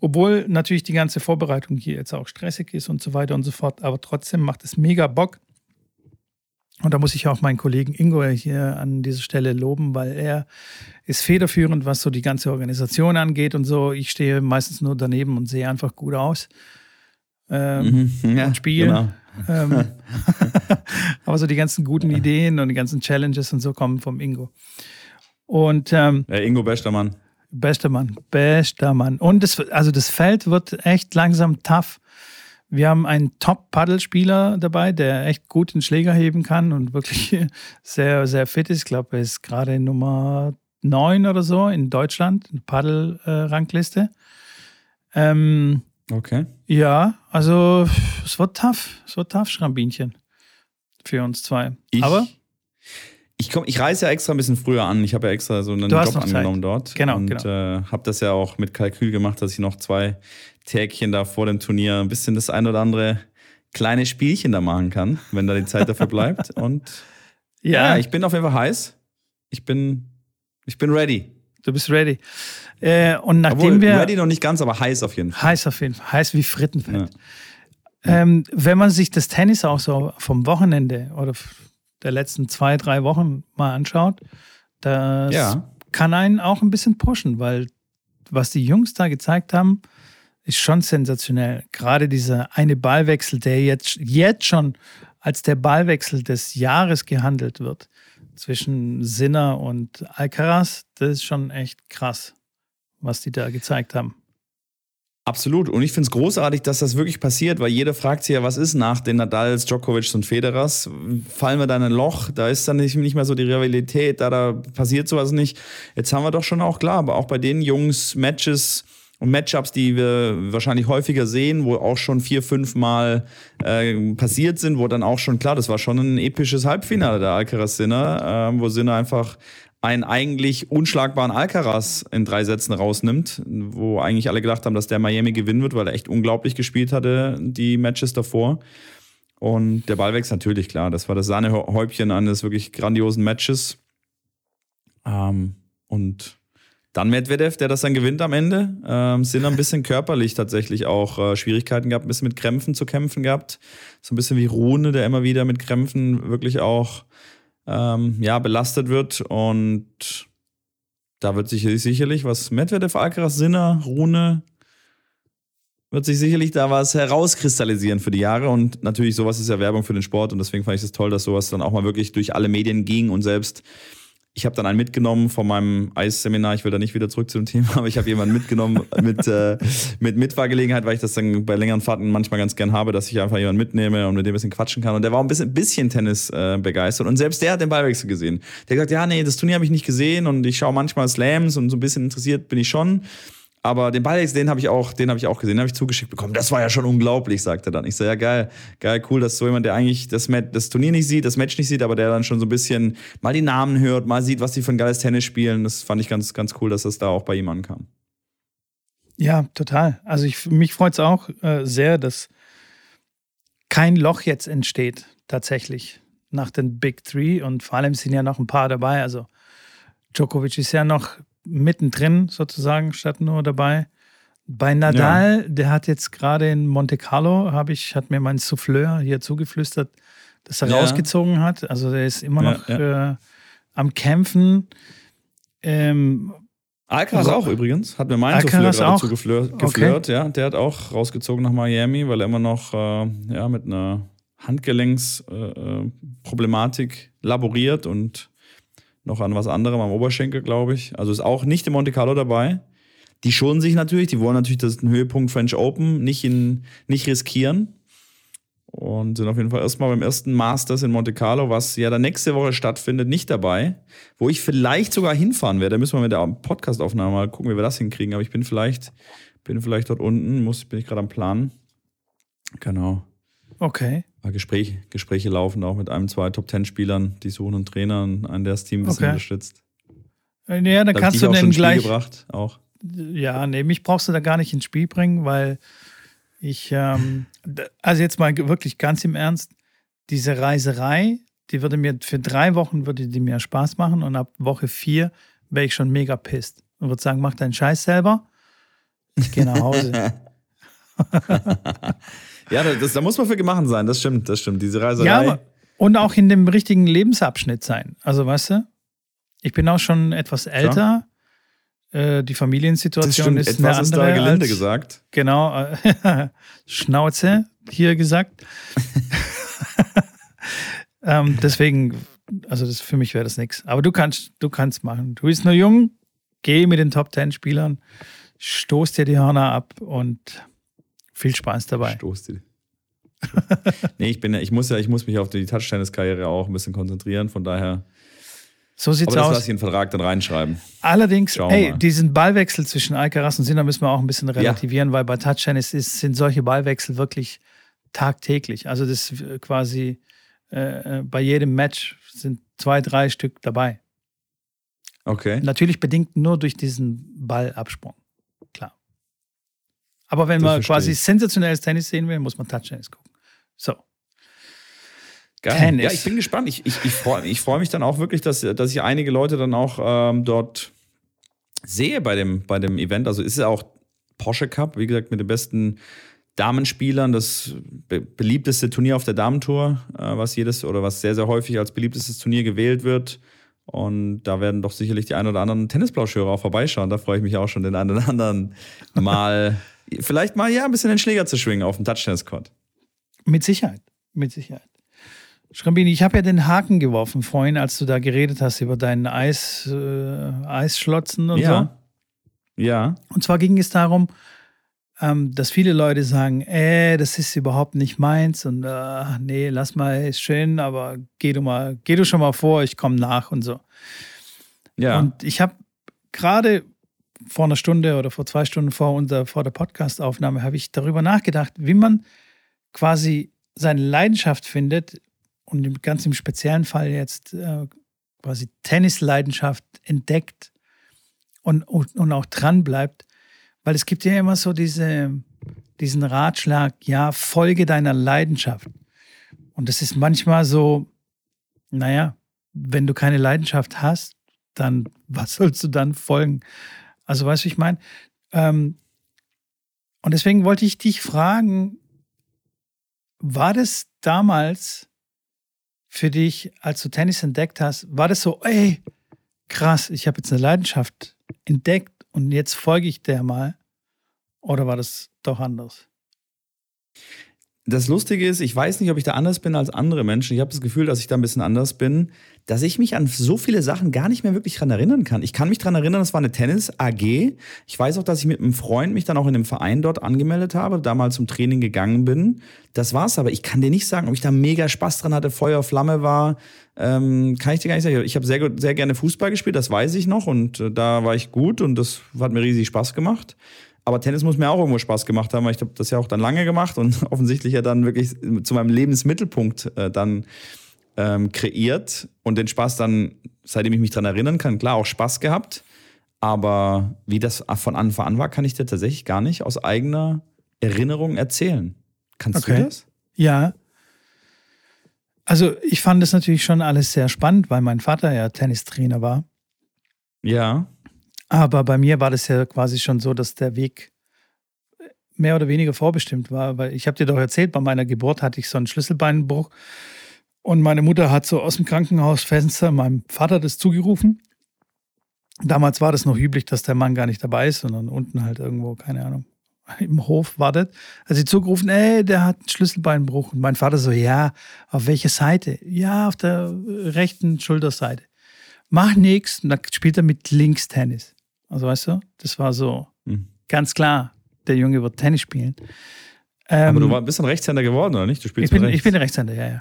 obwohl natürlich die ganze Vorbereitung hier jetzt auch stressig ist und so weiter und so fort. Aber trotzdem macht es mega Bock. Und da muss ich auch meinen Kollegen Ingo hier an dieser Stelle loben, weil er ist federführend, was so die ganze Organisation angeht und so. Ich stehe meistens nur daneben und sehe einfach gut aus. Ähm, Mhm, ja, Spiel. Genau. ähm, aber so die ganzen guten Ideen und die ganzen Challenges und so kommen vom Ingo. Und ähm, Ja, Ingo Bestermann. bester Mann, bester Mann. Und das, also das Feld wird echt langsam tough. Wir haben einen Top-Paddelspieler dabei, der echt gut den Schläger heben kann und wirklich sehr, sehr fit ist. Ich glaube, er ist gerade Nummer 9 oder so in Deutschland, Paddel-Rangliste. Ähm, Okay. ja, also es wird tough. Es wird tough, Schrambinchen. Für uns zwei. Ich, Aber ich, komm, ich reise ja extra ein bisschen früher an. Ich habe ja extra so einen Job Zeit. angenommen dort. Genau, Und genau. äh, habe das ja auch mit Kalkül gemacht, dass ich noch zwei Tägchen da vor dem Turnier ein bisschen das ein oder andere kleine Spielchen da machen kann, wenn da die Zeit dafür bleibt. Und ja, ja, ich bin auf jeden Fall heiß. Ich bin, ich bin ready. du bist ready. Äh, und nachdem Obwohl, wir. ready noch nicht ganz, aber heiß auf jeden Fall. Heiß auf jeden Fall. Heiß wie Frittenfett. Ja. Ähm, wenn man sich das Tennis auch so vom Wochenende oder der letzten zwei, drei Wochen mal anschaut, das Ja. kann einen auch ein bisschen pushen, weil was die Jungs da gezeigt haben, ist schon sensationell. Gerade dieser eine Ballwechsel, der jetzt, jetzt schon als der Ballwechsel des Jahres gehandelt wird zwischen Sinner und Alcaraz, das ist schon echt krass, was die da gezeigt haben. Absolut. Und ich finde es großartig, dass das wirklich passiert, weil jeder fragt sich ja, was ist nach den Nadals, Djokovic und Federers? Fallen wir da in ein Loch? Da ist dann nicht, mehr so die Rivalität, da, da passiert sowas nicht. Jetzt haben wir doch schon auch klar, aber auch bei den Jungs Matches Matchups, die wir wahrscheinlich häufiger sehen, wo auch schon vier, fünf Mal äh, passiert sind, wo dann auch schon klar, das war schon ein episches Halbfinale der Alcaraz-Sinner, äh, wo Sinner einfach einen eigentlich unschlagbaren Alcaraz in drei Sätzen rausnimmt, wo eigentlich alle gedacht haben, dass der Miami gewinnen wird, weil er echt unglaublich gespielt hatte, die Matches davor. Und der Ballwechsel natürlich, klar, das war das Sahnehäubchen eines wirklich grandiosen Matches. Ähm, und dann Medvedev, der das dann gewinnt am Ende. Ähm, sind ein bisschen körperlich tatsächlich auch äh, Schwierigkeiten gehabt, ein bisschen mit Krämpfen zu kämpfen gehabt. So ein bisschen wie Rune, der immer wieder mit Krämpfen wirklich auch ähm, ja, belastet wird. Und da wird sich sicherlich was Medvedev, Alcaraz, Sinner, Rune, wird sich sicherlich da was herauskristallisieren für die Jahre. Und natürlich, sowas ist ja Werbung für den Sport. Und deswegen fand ich es toll, dass sowas dann auch mal wirklich durch alle Medien ging und selbst ich habe dann einen mitgenommen von meinem Eisseminar. Ich will da nicht wieder zurück zum Thema, aber ich habe jemanden mitgenommen mit, äh, mit Mitfahrgelegenheit, weil ich das dann bei längeren Fahrten manchmal ganz gern habe, dass ich einfach jemanden mitnehme und mit dem ein bisschen quatschen kann. Und der war ein bisschen, bisschen Tennis äh, begeistert. Und selbst der hat den Ballwechsel gesehen. Der hat gesagt, ja, nee, das Turnier habe ich nicht gesehen und ich schaue manchmal Slams und so ein bisschen interessiert bin ich schon. Aber den Ballwechsel, den habe ich auch, den habe ich auch gesehen, den habe ich zugeschickt bekommen. Das war ja schon unglaublich, sagt er dann. Ich so, ja geil, geil, cool, dass so jemand, der eigentlich das, das Turnier nicht sieht, das Match nicht sieht, aber der dann schon so ein bisschen mal die Namen hört, mal sieht, was die für ein geiles Tennis spielen. Das fand ich ganz, ganz cool, dass das da auch bei ihm ankam. Ja, total. Also ich, mich freut es auch äh, sehr, dass kein Loch jetzt entsteht, tatsächlich, nach den Big Three. Und vor allem sind ja noch ein paar dabei. Also Djokovic ist ja noch mittendrin sozusagen, statt nur dabei. Bei Nadal, ja. der hat jetzt gerade in Monte Carlo, habe ich, hat mir mein Souffleur hier zugeflüstert, dass er ja. rausgezogen hat. Also der ist immer noch äh, am Kämpfen. Ähm, Alcaraz auch übrigens, hat mir mein Souffleur gerade zugeflirt, geflirt, okay. ja. Der hat auch rausgezogen nach Miami, weil er immer noch äh, ja, mit einer Handgelenksproblematik äh, laboriert und noch an was anderem am Oberschenkel, glaube ich. Also ist auch nicht im Monte Carlo dabei. die schonen sich natürlich, die wollen natürlich den Höhepunkt French Open nicht, in, nicht riskieren. Und sind auf jeden Fall erstmal beim ersten Masters in Monte Carlo, was ja dann nächste Woche stattfindet, nicht dabei. Wo ich vielleicht sogar hinfahren werde. Da müssen wir mit der Podcastaufnahme mal gucken, wie wir das hinkriegen. Aber ich bin vielleicht, bin vielleicht dort unten, muss, bin ich gerade am Plan. Genau. Okay. Gespräch, Gespräche laufen auch mit einem, zwei Top-Ten-Spielern, die suchen einen Trainer, einen, der das Team ein bisschen okay. unterstützt. Ja, dann da kannst du den gleich. Gebracht, auch. Ja, nee, mich brauchst du da gar nicht ins Spiel bringen, weil ich, ähm, also jetzt mal wirklich ganz im Ernst, diese Reiserei, die würde mir für drei Wochen würde die mir Spaß machen und ab Woche vier wäre ich schon mega pisst und würde sagen, mach deinen Scheiß selber. Ich gehe nach Hause. ja, das, da muss man für gemacht sein, das stimmt, das stimmt. Diese Reiserei. Ja, aber, und auch in dem richtigen Lebensabschnitt sein. Also, weißt du, ich bin auch schon etwas älter. Klar. Äh, die Familiensituation ist eine andere. da gelinde als, gesagt. Genau, äh, Schnauze hier gesagt. ähm, deswegen, also das, für mich wäre das nichts. Aber du kannst, du kannst machen. Du bist nur jung, geh mit den Top Ten Spielern, stoß dir die Hörner ab und viel Spaß dabei. Stoß dir. nee, ich bin ja, ich muss ja, ich muss mich auf die Touchtennis-Karriere auch ein bisschen konzentrieren, von daher so sieht's Aber das aus. lasse ich in den Vertrag dann reinschreiben. Allerdings, ey, mal. diesen Ballwechsel zwischen Alcaraz und Sinner müssen wir auch ein bisschen relativieren, ja. weil bei Touch Tennis ist, sind solche Ballwechsel wirklich tagtäglich. Also das ist quasi äh, äh, bei jedem Match sind zwei, drei Stück dabei. Okay. Natürlich bedingt nur durch diesen Ballabsprung. Aber wenn das man quasi sensationelles Tennis sehen will, muss man Touch Tennis gucken. So. Geil. Tennis. Ja, ich bin gespannt. Ich, ich, ich freue ich freu mich dann auch wirklich, dass, dass ich einige Leute dann auch ähm, dort sehe bei dem, bei dem Event. Also ist es auch Porsche Cup, wie gesagt, mit den besten Damenspielern, das be beliebteste Turnier auf der Damentour, äh, was jedes oder was sehr, sehr häufig als beliebtestes Turnier gewählt wird. Und da werden doch sicherlich die ein oder anderen Tennisplauscheure auch vorbeischauen. Da freue ich mich auch schon, den einen oder anderen mal, vielleicht mal ja ein bisschen den Schläger zu schwingen auf dem Touch-Tennis-Court. Mit Sicherheit, mit Sicherheit. Schrambini, ich habe ja den Haken geworfen vorhin, als du da geredet hast über deinen Eis, äh, Eisschlotzen und ja. so. Ja. Und zwar ging es darum, ähm, dass viele Leute sagen, äh, das ist überhaupt nicht meins und äh, nee, lass mal, ist schön, aber geh du mal, geh du schon mal vor, ich komme nach und so. Ja. Und ich habe gerade vor einer Stunde oder vor zwei Stunden vor, unser, vor der Podcastaufnahme habe ich darüber nachgedacht, wie man quasi seine Leidenschaft findet, und ganz im speziellen Fall jetzt äh, quasi Tennisleidenschaft entdeckt und, und, und auch dran bleibt, weil es gibt ja immer so diese, diesen Ratschlag, ja, folge deiner Leidenschaft. Und das ist manchmal so, naja, wenn du keine Leidenschaft hast, dann was sollst du dann folgen? Also weißt du, ich meine, ähm, und deswegen wollte ich dich fragen, war das damals für dich, als du Tennis entdeckt hast, war das so, ey, krass, ich habe jetzt eine Leidenschaft entdeckt und jetzt folge ich der mal? Oder war das doch anders? Das Lustige ist, ich weiß nicht, ob ich da anders bin als andere Menschen. Ich habe das Gefühl, dass ich da ein bisschen anders bin, dass ich mich an so viele Sachen gar nicht mehr wirklich dran erinnern kann. Ich kann mich dran erinnern, das war eine Tennis-AG. Ich weiß auch, dass ich mit einem Freund mich dann auch in einem Verein dort angemeldet habe, damals zum Training gegangen bin. Das war's aber. Ich kann dir nicht sagen, ob ich da mega Spaß dran hatte, Feuer, Flamme war. Ähm, kann ich dir gar nicht sagen. Ich habe sehr, sehr gerne Fußball gespielt, das weiß ich noch. Und äh, da war ich gut und das hat mir riesig Spaß gemacht. Aber Tennis muss mir auch irgendwo Spaß gemacht haben, weil ich habe das ja auch dann lange gemacht und offensichtlich ja dann wirklich zu meinem Lebensmittelpunkt äh, dann ähm, kreiert und den Spaß dann, seitdem ich mich daran erinnern kann, klar auch Spaß gehabt. Aber wie das von Anfang an war, kann ich dir tatsächlich gar nicht aus eigener Erinnerung erzählen. Kannst okay. du das? Ja. Also ich fand das natürlich schon alles sehr spannend, weil mein Vater ja Tennistrainer war. Ja. Aber bei mir war das ja quasi schon so, dass der Weg mehr oder weniger vorbestimmt war, weil ich habe dir doch erzählt, bei meiner Geburt hatte ich so einen Schlüsselbeinbruch und meine Mutter hat so aus dem Krankenhausfenster meinem Vater das zugerufen. Damals war das noch üblich, dass der Mann gar nicht dabei ist, sondern unten halt irgendwo, keine Ahnung, im Hof wartet. Also sie zugerufen, ey, der hat einen Schlüsselbeinbruch. Und mein Vater so, ja, auf welcher Seite? Ja, auf der rechten Schulterseite. Mach nichts. Und dann spielt er mit links Tennis. Also weißt du, das war so. Mhm. ganz klar, der Junge wird Tennis spielen. Ähm, Aber du bist ein Rechtshänder geworden, oder nicht? Du spielst ich bin, ich bin ein Rechtshänder, ja, ja.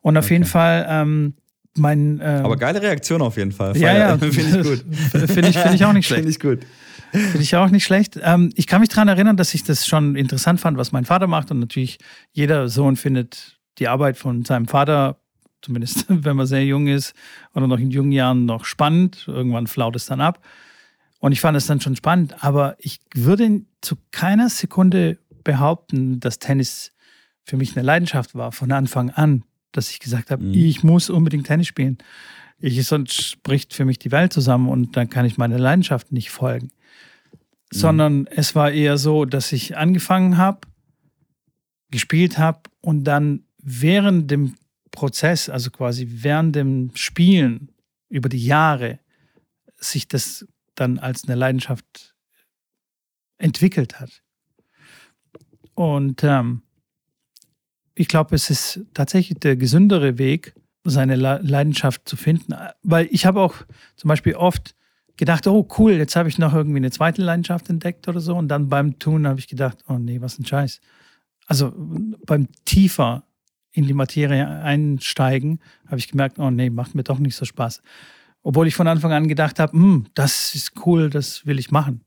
Und auf okay. jeden Fall, ähm, mein. Ähm, Aber geile Reaktion auf jeden Fall. Ja, ja. Finde ich gut. Finde ich, find ich auch nicht schlecht. Finde ich gut. Finde ich auch nicht schlecht. Ähm, ich kann mich daran erinnern, dass ich das schon interessant fand, was mein Vater macht. Und natürlich, jeder Sohn findet die Arbeit von seinem Vater, zumindest wenn man sehr jung ist oder noch in jungen Jahren, noch spannend. Irgendwann flaut es dann ab. Und ich fand es dann schon spannend. Aber ich würde zu keiner Sekunde behaupten, dass Tennis für mich eine Leidenschaft war von Anfang an, dass ich gesagt habe, mhm. ich muss unbedingt Tennis spielen. Ich, sonst bricht für mich die Welt zusammen und dann kann ich meiner Leidenschaft nicht folgen. Mhm. Sondern es war eher so, dass ich angefangen habe, gespielt habe und dann während dem Prozess, also quasi während dem Spielen über die Jahre, sich das dann als eine Leidenschaft entwickelt hat. Und ähm, ich glaube, es ist tatsächlich der gesündere Weg, seine Leidenschaft zu finden. Weil ich habe auch zum Beispiel oft gedacht, oh cool, jetzt habe ich noch irgendwie eine zweite Leidenschaft entdeckt oder so. Und dann beim Tun habe ich gedacht, oh nee, was ein Scheiß. Also beim tiefer in die Materie einsteigen, habe ich gemerkt, oh nee, macht mir doch nicht so Spaß. Obwohl ich von Anfang an gedacht habe, hm, das ist cool, das will ich machen.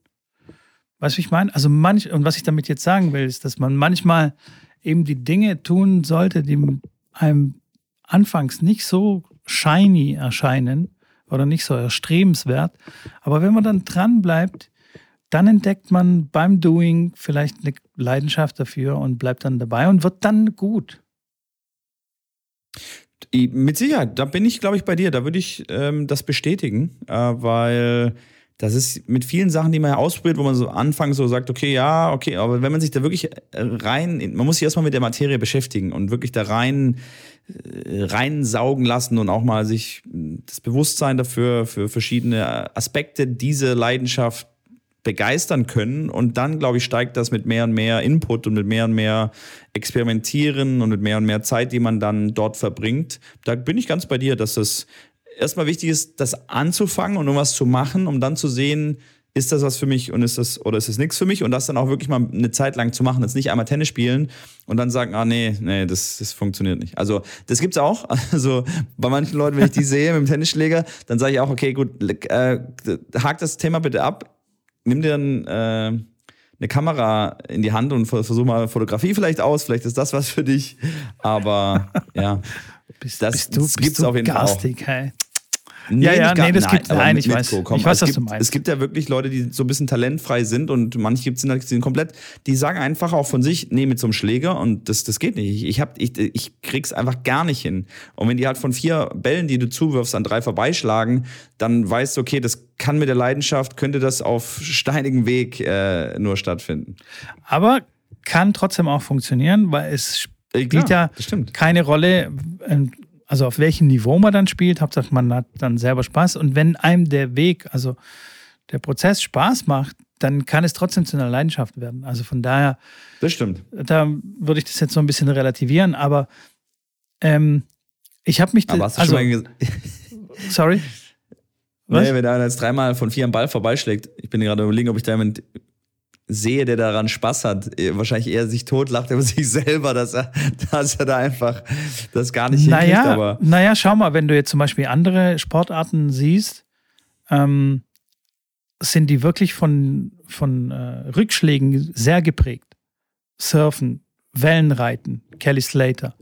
Weißt du, ich meine? Also manch, und was ich damit jetzt sagen will, ist, dass man manchmal eben die Dinge tun sollte, die einem anfangs nicht so shiny erscheinen oder nicht so erstrebenswert. Aber wenn man dann dran bleibt, dann entdeckt man beim Doing vielleicht eine Leidenschaft dafür und bleibt dann dabei und wird dann gut. Mit Sicherheit, da bin ich, glaube ich, bei dir. Da würde ich ähm, das bestätigen, äh, weil das ist mit vielen Sachen, die man ja ausprobiert, wo man so anfangs so sagt, okay, ja, okay, aber wenn man sich da wirklich äh, rein, man muss sich erstmal mit der Materie beschäftigen und wirklich da rein äh, reinsaugen lassen und auch mal sich das Bewusstsein dafür für verschiedene Aspekte diese Leidenschaft begeistern können. Und dann, glaube ich, steigt das mit mehr und mehr Input und mit mehr und mehr Experimentieren und mit mehr und mehr Zeit, die man dann dort verbringt. Da bin ich ganz bei dir, dass das erstmal wichtig ist, das anzufangen und irgendwas zu machen, um dann zu sehen, ist das was für mich und ist das oder ist das nichts für mich und das dann auch wirklich mal eine Zeit lang zu machen, jetzt nicht einmal Tennis spielen und dann sagen, ah nee, nee, das, das funktioniert nicht. Also das gibt's auch. Also bei manchen Leuten, wenn ich die sehe mit dem Tennisschläger, dann sage ich auch, okay, gut, äh, hakt das Thema bitte ab, nimm dir dann äh, eine Kamera in die Hand und versuch mal Fotografie vielleicht aus, vielleicht ist das was für dich. Aber ja, bist, das, bist du, das gibt's auf jeden garstig, Fall. Auch. Hey. Nee, ja, ja, nee, das nein, gibt nein, ich weiß. Komm, ich weiß, was gibt, du meinst. Es gibt ja wirklich Leute, die so ein bisschen talentfrei sind und manche gibt es sind komplett, die sagen einfach auch von sich, nee, mit so einem Schläger und das, das geht nicht. Ich, ich, hab, ich, ich krieg's einfach gar nicht hin. Und wenn die halt von vier Bällen, die du zuwirfst, an drei vorbeischlagen, dann weißt du, okay, das kann mit der Leidenschaft, könnte das auf steinigem Weg äh, nur stattfinden. Aber kann trotzdem auch funktionieren, weil es spielt ja, ja keine Rolle, ähm, also auf welchem Niveau man dann spielt, Hauptsache man hat dann selber Spaß. Und wenn einem der Weg, also der Prozess Spaß macht, dann kann es trotzdem zu einer Leidenschaft werden. Also von daher. Das stimmt. Da würde ich das jetzt so ein bisschen relativieren, aber ähm, ich habe mich. Aber hast du also, schon mal Sorry? Was? Nee, wenn einer jetzt dreimal von vier am Ball vorbeischlägt, ich bin gerade überlegen, ob ich da jemand sehe, der daran Spaß hat, äh, wahrscheinlich eher sich totlacht über sich selber, dass er, dass er da einfach das gar nicht naja, hinkriegt. Aber naja, schau mal, wenn du jetzt zum Beispiel andere Sportarten siehst, ähm, sind die wirklich von, von äh, Rückschlägen sehr geprägt. Surfen, Wellenreiten, Kelly Slater.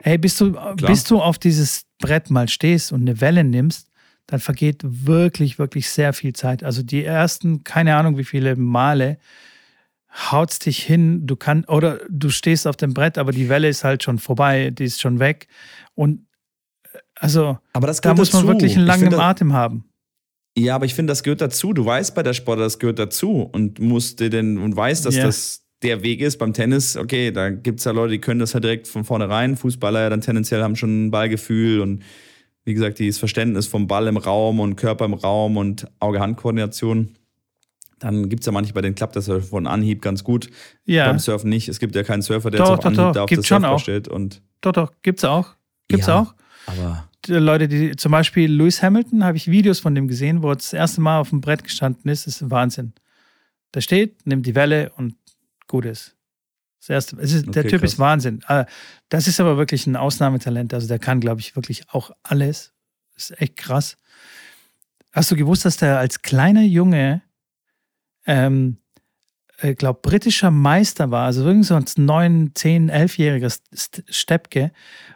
Hey, bis du, bis du auf dieses Brett mal stehst und eine Welle nimmst, dann vergeht wirklich, wirklich sehr viel Zeit. Also die ersten, keine Ahnung wie viele Male, haut's dich hin, du kannst, oder du stehst auf dem Brett, aber die Welle ist halt schon vorbei, die ist schon weg. Und äh, also aber das da muss man dazu. wirklich einen langen Atem haben. Ja, aber ich finde, das gehört dazu. Du weißt bei der Sport, das gehört dazu und musst dir denn und weißt, dass yeah. das der Weg ist. Beim Tennis, okay, da gibt es ja Leute, die können das ja direkt von vornherein. Fußballer ja dann tendenziell haben schon ein Ballgefühl und wie gesagt, dieses Verständnis vom Ball im Raum und Körper im Raum und Auge-Hand-Koordination. Dann gibt es ja manche, bei denen klappt das ja von Anhieb ganz gut. Ja. Beim Surfen nicht. Es gibt ja keinen Surfer, der doch, jetzt auf Anhieb doch, da auf das Surfboard steht. Und doch, doch, gibt's auch. Gibt's ja, auch. Aber Leute, die zum Beispiel Lewis Hamilton, habe ich Videos von dem gesehen, wo er das erste Mal auf dem Brett gestanden ist. Das ist Wahnsinn. Der steht, nimmt die Welle und gut ist. Das erste, ist der Typ krass. ist Wahnsinn. Ah, das ist aber wirklich ein Ausnahmetalent. Also der kann, glaube ich, wirklich auch alles. Das ist echt krass. Hast du gewusst, dass der als kleiner Junge, ähm, ich glaube, britischer Meister war, also irgend so ein 9, 10, 11-jähriger Steppke,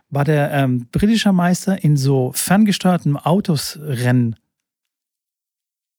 war der ähm, britischer Meister in so ferngesteuerten Autosrennen.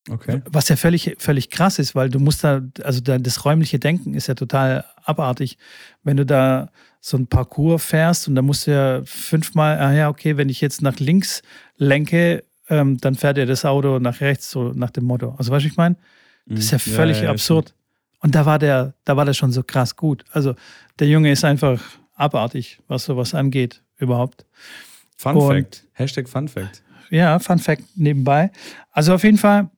Okay. Was ja völlig, völlig krass ist, weil du musst da, also da, das räumliche Denken ist ja total abartig. Wenn du da so ein Parcours fährst und da musst du ja fünfmal, ah ja, okay, wenn ich jetzt nach links lenke, ähm, dann fährt ja das Auto nach rechts, so nach dem Motto. Also weißt du, ich meine? Das ist ja mhm. völlig ja, ja, absurd. Und da war der, da war der schon so krass gut. Also der Junge ist einfach abartig, was sowas angeht, überhaupt. Fun und, Fact. Hashtag Fun Fact. Ja, Fun Fact nebenbei. Also auf jeden Fall,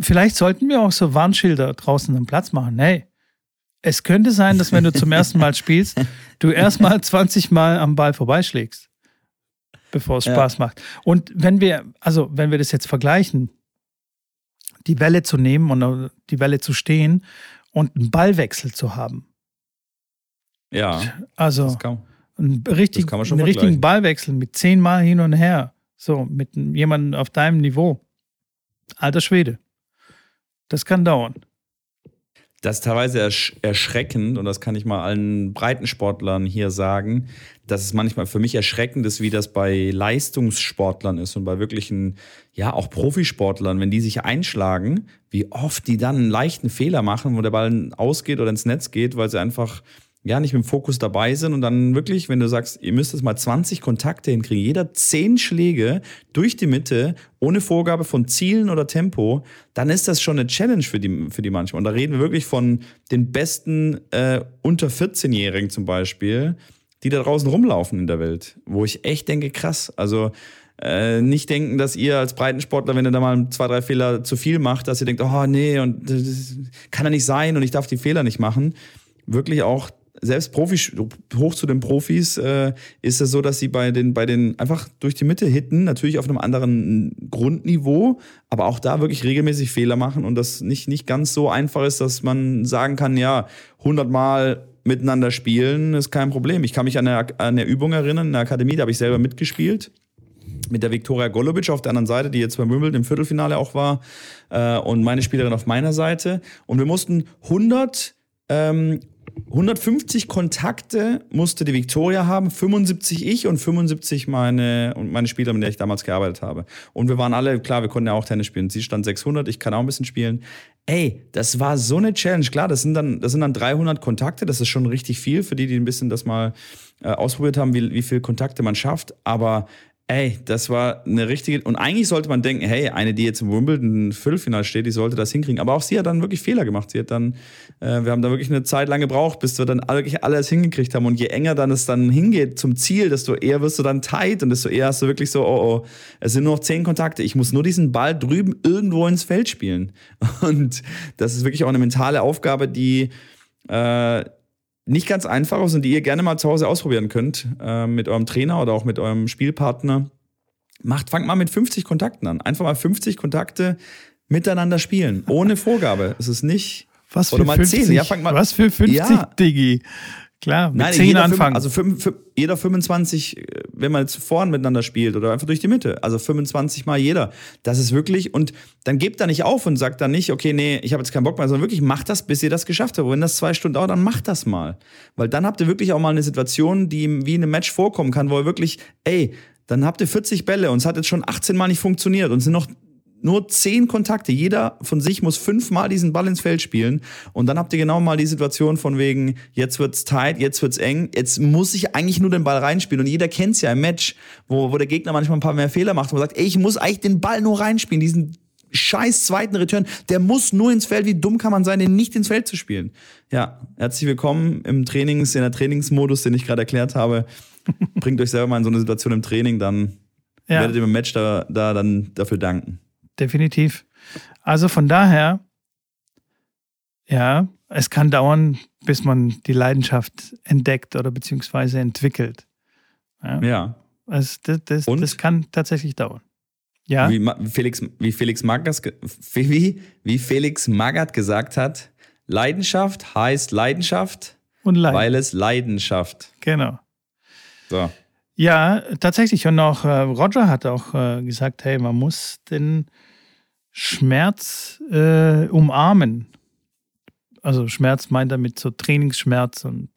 vielleicht sollten wir auch so Warnschilder draußen am Platz machen. Hey, es könnte sein, dass wenn du zum ersten Mal spielst, du erstmal 20 Mal am Ball vorbeischlägst, bevor es ja. Spaß macht. Und wenn wir, also wenn wir das jetzt vergleichen, die Welle zu nehmen und die Welle zu stehen und einen Ballwechsel zu haben. Ja. Also einen, richtig, einen richtigen Ballwechsel mit zehnmal hin und her. So, mit jemandem auf deinem Niveau. Alter Schwede. Das kann dauern. Das ist teilweise ersch erschreckend, und das kann ich mal allen Breitensportlern hier sagen, dass es manchmal für mich erschreckend ist, wie das bei Leistungssportlern ist und bei wirklichen, ja, auch Profisportlern, wenn die sich einschlagen, wie oft die dann einen leichten Fehler machen, wo der Ball ausgeht oder ins Netz geht, weil sie einfach ja, nicht mit dem Fokus dabei sind und dann wirklich, wenn du sagst, ihr müsst jetzt mal 20 Kontakte hinkriegen, jeder 10 Schläge durch die Mitte, ohne Vorgabe von Zielen oder Tempo, dann ist das schon eine Challenge für die, für die manchmal. Und da reden wir wirklich von den besten äh, unter 14-Jährigen zum Beispiel, die da draußen rumlaufen in der Welt, wo ich echt denke, krass, also äh, nicht denken, dass ihr als Breitensportler, wenn ihr da mal zwei, drei Fehler zu viel macht, dass ihr denkt, oh nee, und das kann ja nicht sein und ich darf die Fehler nicht machen. Wirklich auch selbst Profis, hoch zu den Profis, äh, ist es so, dass sie bei den, bei den einfach durch die Mitte hitten, natürlich auf einem anderen Grundniveau, aber auch da wirklich regelmäßig Fehler machen und das nicht, nicht ganz so einfach ist, dass man sagen kann, ja, 100 Mal miteinander spielen ist kein Problem. Ich kann mich an eine, an eine Übung erinnern in der Akademie, da habe ich selber mitgespielt mit der Viktoria Golubic auf der anderen Seite, die jetzt bei Wimbledon im Viertelfinale auch war, äh, und meine Spielerin auf meiner Seite. Und wir mussten 100 ähm, 150 Kontakte musste die Victoria haben, 75 ich und 75 meine, und meine Spieler, mit der ich damals gearbeitet habe. Und wir waren alle, klar, wir konnten ja auch Tennis spielen. Sie stand 600, ich kann auch ein bisschen spielen. Ey, das war so eine Challenge. Klar, das sind dann, das sind dann 300 Kontakte, das ist schon richtig viel für die, die ein bisschen das mal äh, ausprobiert haben, wie, wie viel Kontakte man schafft. Aber Ey, das war eine richtige. Und eigentlich sollte man denken, hey, eine, die jetzt im Wimbledon Viertelfinale steht, die sollte das hinkriegen. Aber auch sie hat dann wirklich Fehler gemacht. Sie hat dann, äh, wir haben da wirklich eine Zeit lang gebraucht, bis wir dann wirklich alles hingekriegt haben. Und je enger dann es dann hingeht zum Ziel, desto eher wirst du dann tight und desto eher hast du wirklich so, oh, oh, es sind nur noch zehn Kontakte. Ich muss nur diesen Ball drüben irgendwo ins Feld spielen. Und das ist wirklich auch eine mentale Aufgabe, die, äh, nicht ganz einfach ist und die ihr gerne mal zu Hause ausprobieren könnt äh, mit eurem Trainer oder auch mit eurem Spielpartner. Macht, fangt mal mit 50 Kontakten an. Einfach mal 50 Kontakte miteinander spielen, ohne Vorgabe. Es ist nicht. Was für oder mal 50? 10. Ja, fangt mal, Was für 50, ja. Digi? Klar, mit Nein, 10 anfangen. also fünf, fünf, jeder 25, äh, wenn man jetzt vorn miteinander spielt oder einfach durch die Mitte. Also 25 mal jeder. Das ist wirklich, und dann gebt da nicht auf und sagt dann nicht, okay, nee, ich habe jetzt keinen Bock mehr, sondern wirklich macht das, bis ihr das geschafft habt. Und wenn das zwei Stunden dauert, dann macht das mal. Weil dann habt ihr wirklich auch mal eine Situation, die wie in einem Match vorkommen kann, wo ihr wirklich, ey, dann habt ihr 40 Bälle und es hat jetzt schon 18 Mal nicht funktioniert und es sind noch nur zehn Kontakte. Jeder von sich muss fünfmal diesen Ball ins Feld spielen. Und dann habt ihr genau mal die Situation von wegen, jetzt wird's tight, jetzt wird's eng, jetzt muss ich eigentlich nur den Ball reinspielen. Und jeder kennt's ja im Match, wo, wo der Gegner manchmal ein paar mehr Fehler macht und sagt, ey, ich muss eigentlich den Ball nur reinspielen, diesen scheiß zweiten Return, der muss nur ins Feld. Wie dumm kann man sein, den nicht ins Feld zu spielen? Ja, herzlich willkommen im Trainings, in der Trainingsmodus, den ich gerade erklärt habe. Bringt euch selber mal in so eine Situation im Training, dann ja. werdet ihr im Match da, da dann dafür danken definitiv. Also von daher, ja, es kann dauern, bis man die Leidenschaft entdeckt oder beziehungsweise entwickelt. Ja. ja. Also das, das, das kann tatsächlich dauern. Ja. Wie, Felix, wie, Felix Magath, wie, wie Felix Magath gesagt hat, Leidenschaft heißt Leidenschaft, und Leid. weil es Leidenschaft. Genau. So. Ja, tatsächlich. Und auch äh, Roger hat auch äh, gesagt, hey, man muss den Schmerz äh, umarmen. Also Schmerz meint damit so Trainingsschmerz und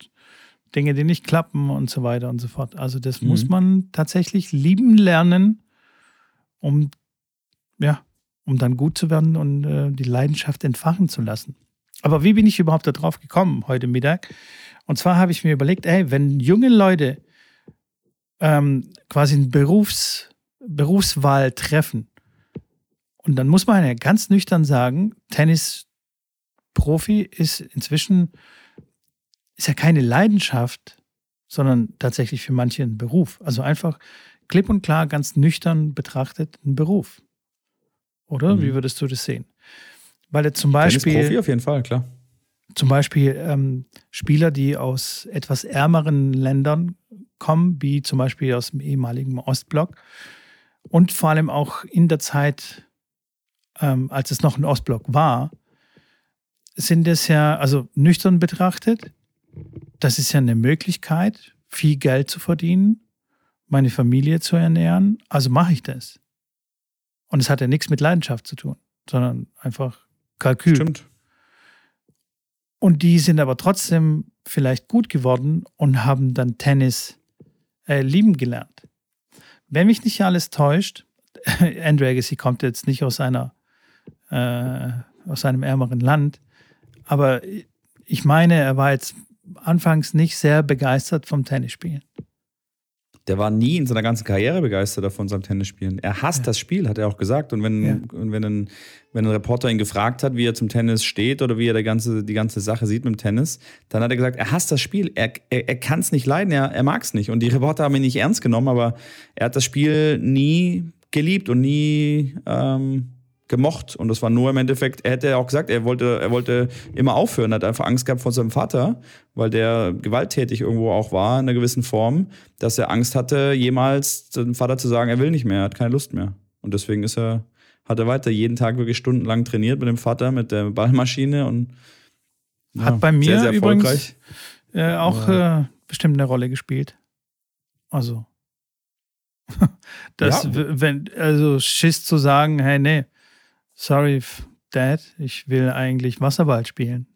Dinge, die nicht klappen und so weiter und so fort. Also das mhm. muss man tatsächlich lieben lernen, um ja, um dann gut zu werden und äh, die Leidenschaft entfachen zu lassen. Aber wie bin ich überhaupt darauf gekommen heute Mittag? Und zwar habe ich mir überlegt, ey, wenn junge Leute ähm, quasi eine Berufs, Berufswahl treffen, und dann muss man ja ganz nüchtern sagen, Tennis-Profi ist inzwischen, ist ja keine Leidenschaft, sondern tatsächlich für manche ein Beruf. Also einfach klipp und klar, ganz nüchtern betrachtet, ein Beruf. Oder? Mhm. Wie würdest du das sehen? Weil er zum Beispiel. Profi auf jeden Fall, klar. Zum Beispiel ähm, Spieler, die aus etwas ärmeren Ländern kommen, wie zum Beispiel aus dem ehemaligen Ostblock und vor allem auch in der Zeit, ähm, als es noch ein Ostblock war, sind es ja, also nüchtern betrachtet, das ist ja eine Möglichkeit, viel Geld zu verdienen, meine Familie zu ernähren, also mache ich das. Und es hat ja nichts mit Leidenschaft zu tun, sondern einfach Kalkül. Stimmt. Und die sind aber trotzdem vielleicht gut geworden und haben dann Tennis äh, lieben gelernt. Wenn mich nicht alles täuscht, Andrew Agassi kommt jetzt nicht aus einer äh, aus einem ärmeren Land, aber ich meine, er war jetzt anfangs nicht sehr begeistert vom Tennisspielen der war nie in seiner ganzen Karriere begeistert davon, seinem Tennisspielen. Er hasst ja. das Spiel, hat er auch gesagt. Und wenn, ja. und wenn, ein, wenn ein Reporter ihn gefragt hat, wie er zum Tennis steht oder wie er die ganze, die ganze Sache sieht mit dem Tennis, dann hat er gesagt, er hasst das Spiel. Er, er, er kann es nicht leiden, er, er mag es nicht. Und die Reporter haben ihn nicht ernst genommen, aber er hat das Spiel nie geliebt und nie ähm, gemocht. Und das war nur im Endeffekt, er hätte auch gesagt, er wollte, er wollte immer aufhören, er hat einfach Angst gehabt vor seinem Vater, weil der gewalttätig irgendwo auch war in einer gewissen Form, dass er Angst hatte, jemals dem Vater zu sagen, er will nicht mehr, er hat keine Lust mehr. Und deswegen ist er, hat er weiter jeden Tag wirklich stundenlang trainiert mit dem Vater, mit der Ballmaschine und ja, hat bei mir sehr, sehr übrigens äh, auch ja. äh, bestimmt eine Rolle gespielt. Also das, ja. wenn, also Schiss zu sagen, hey, nee, sorry, Dad, ich will eigentlich Wasserball spielen.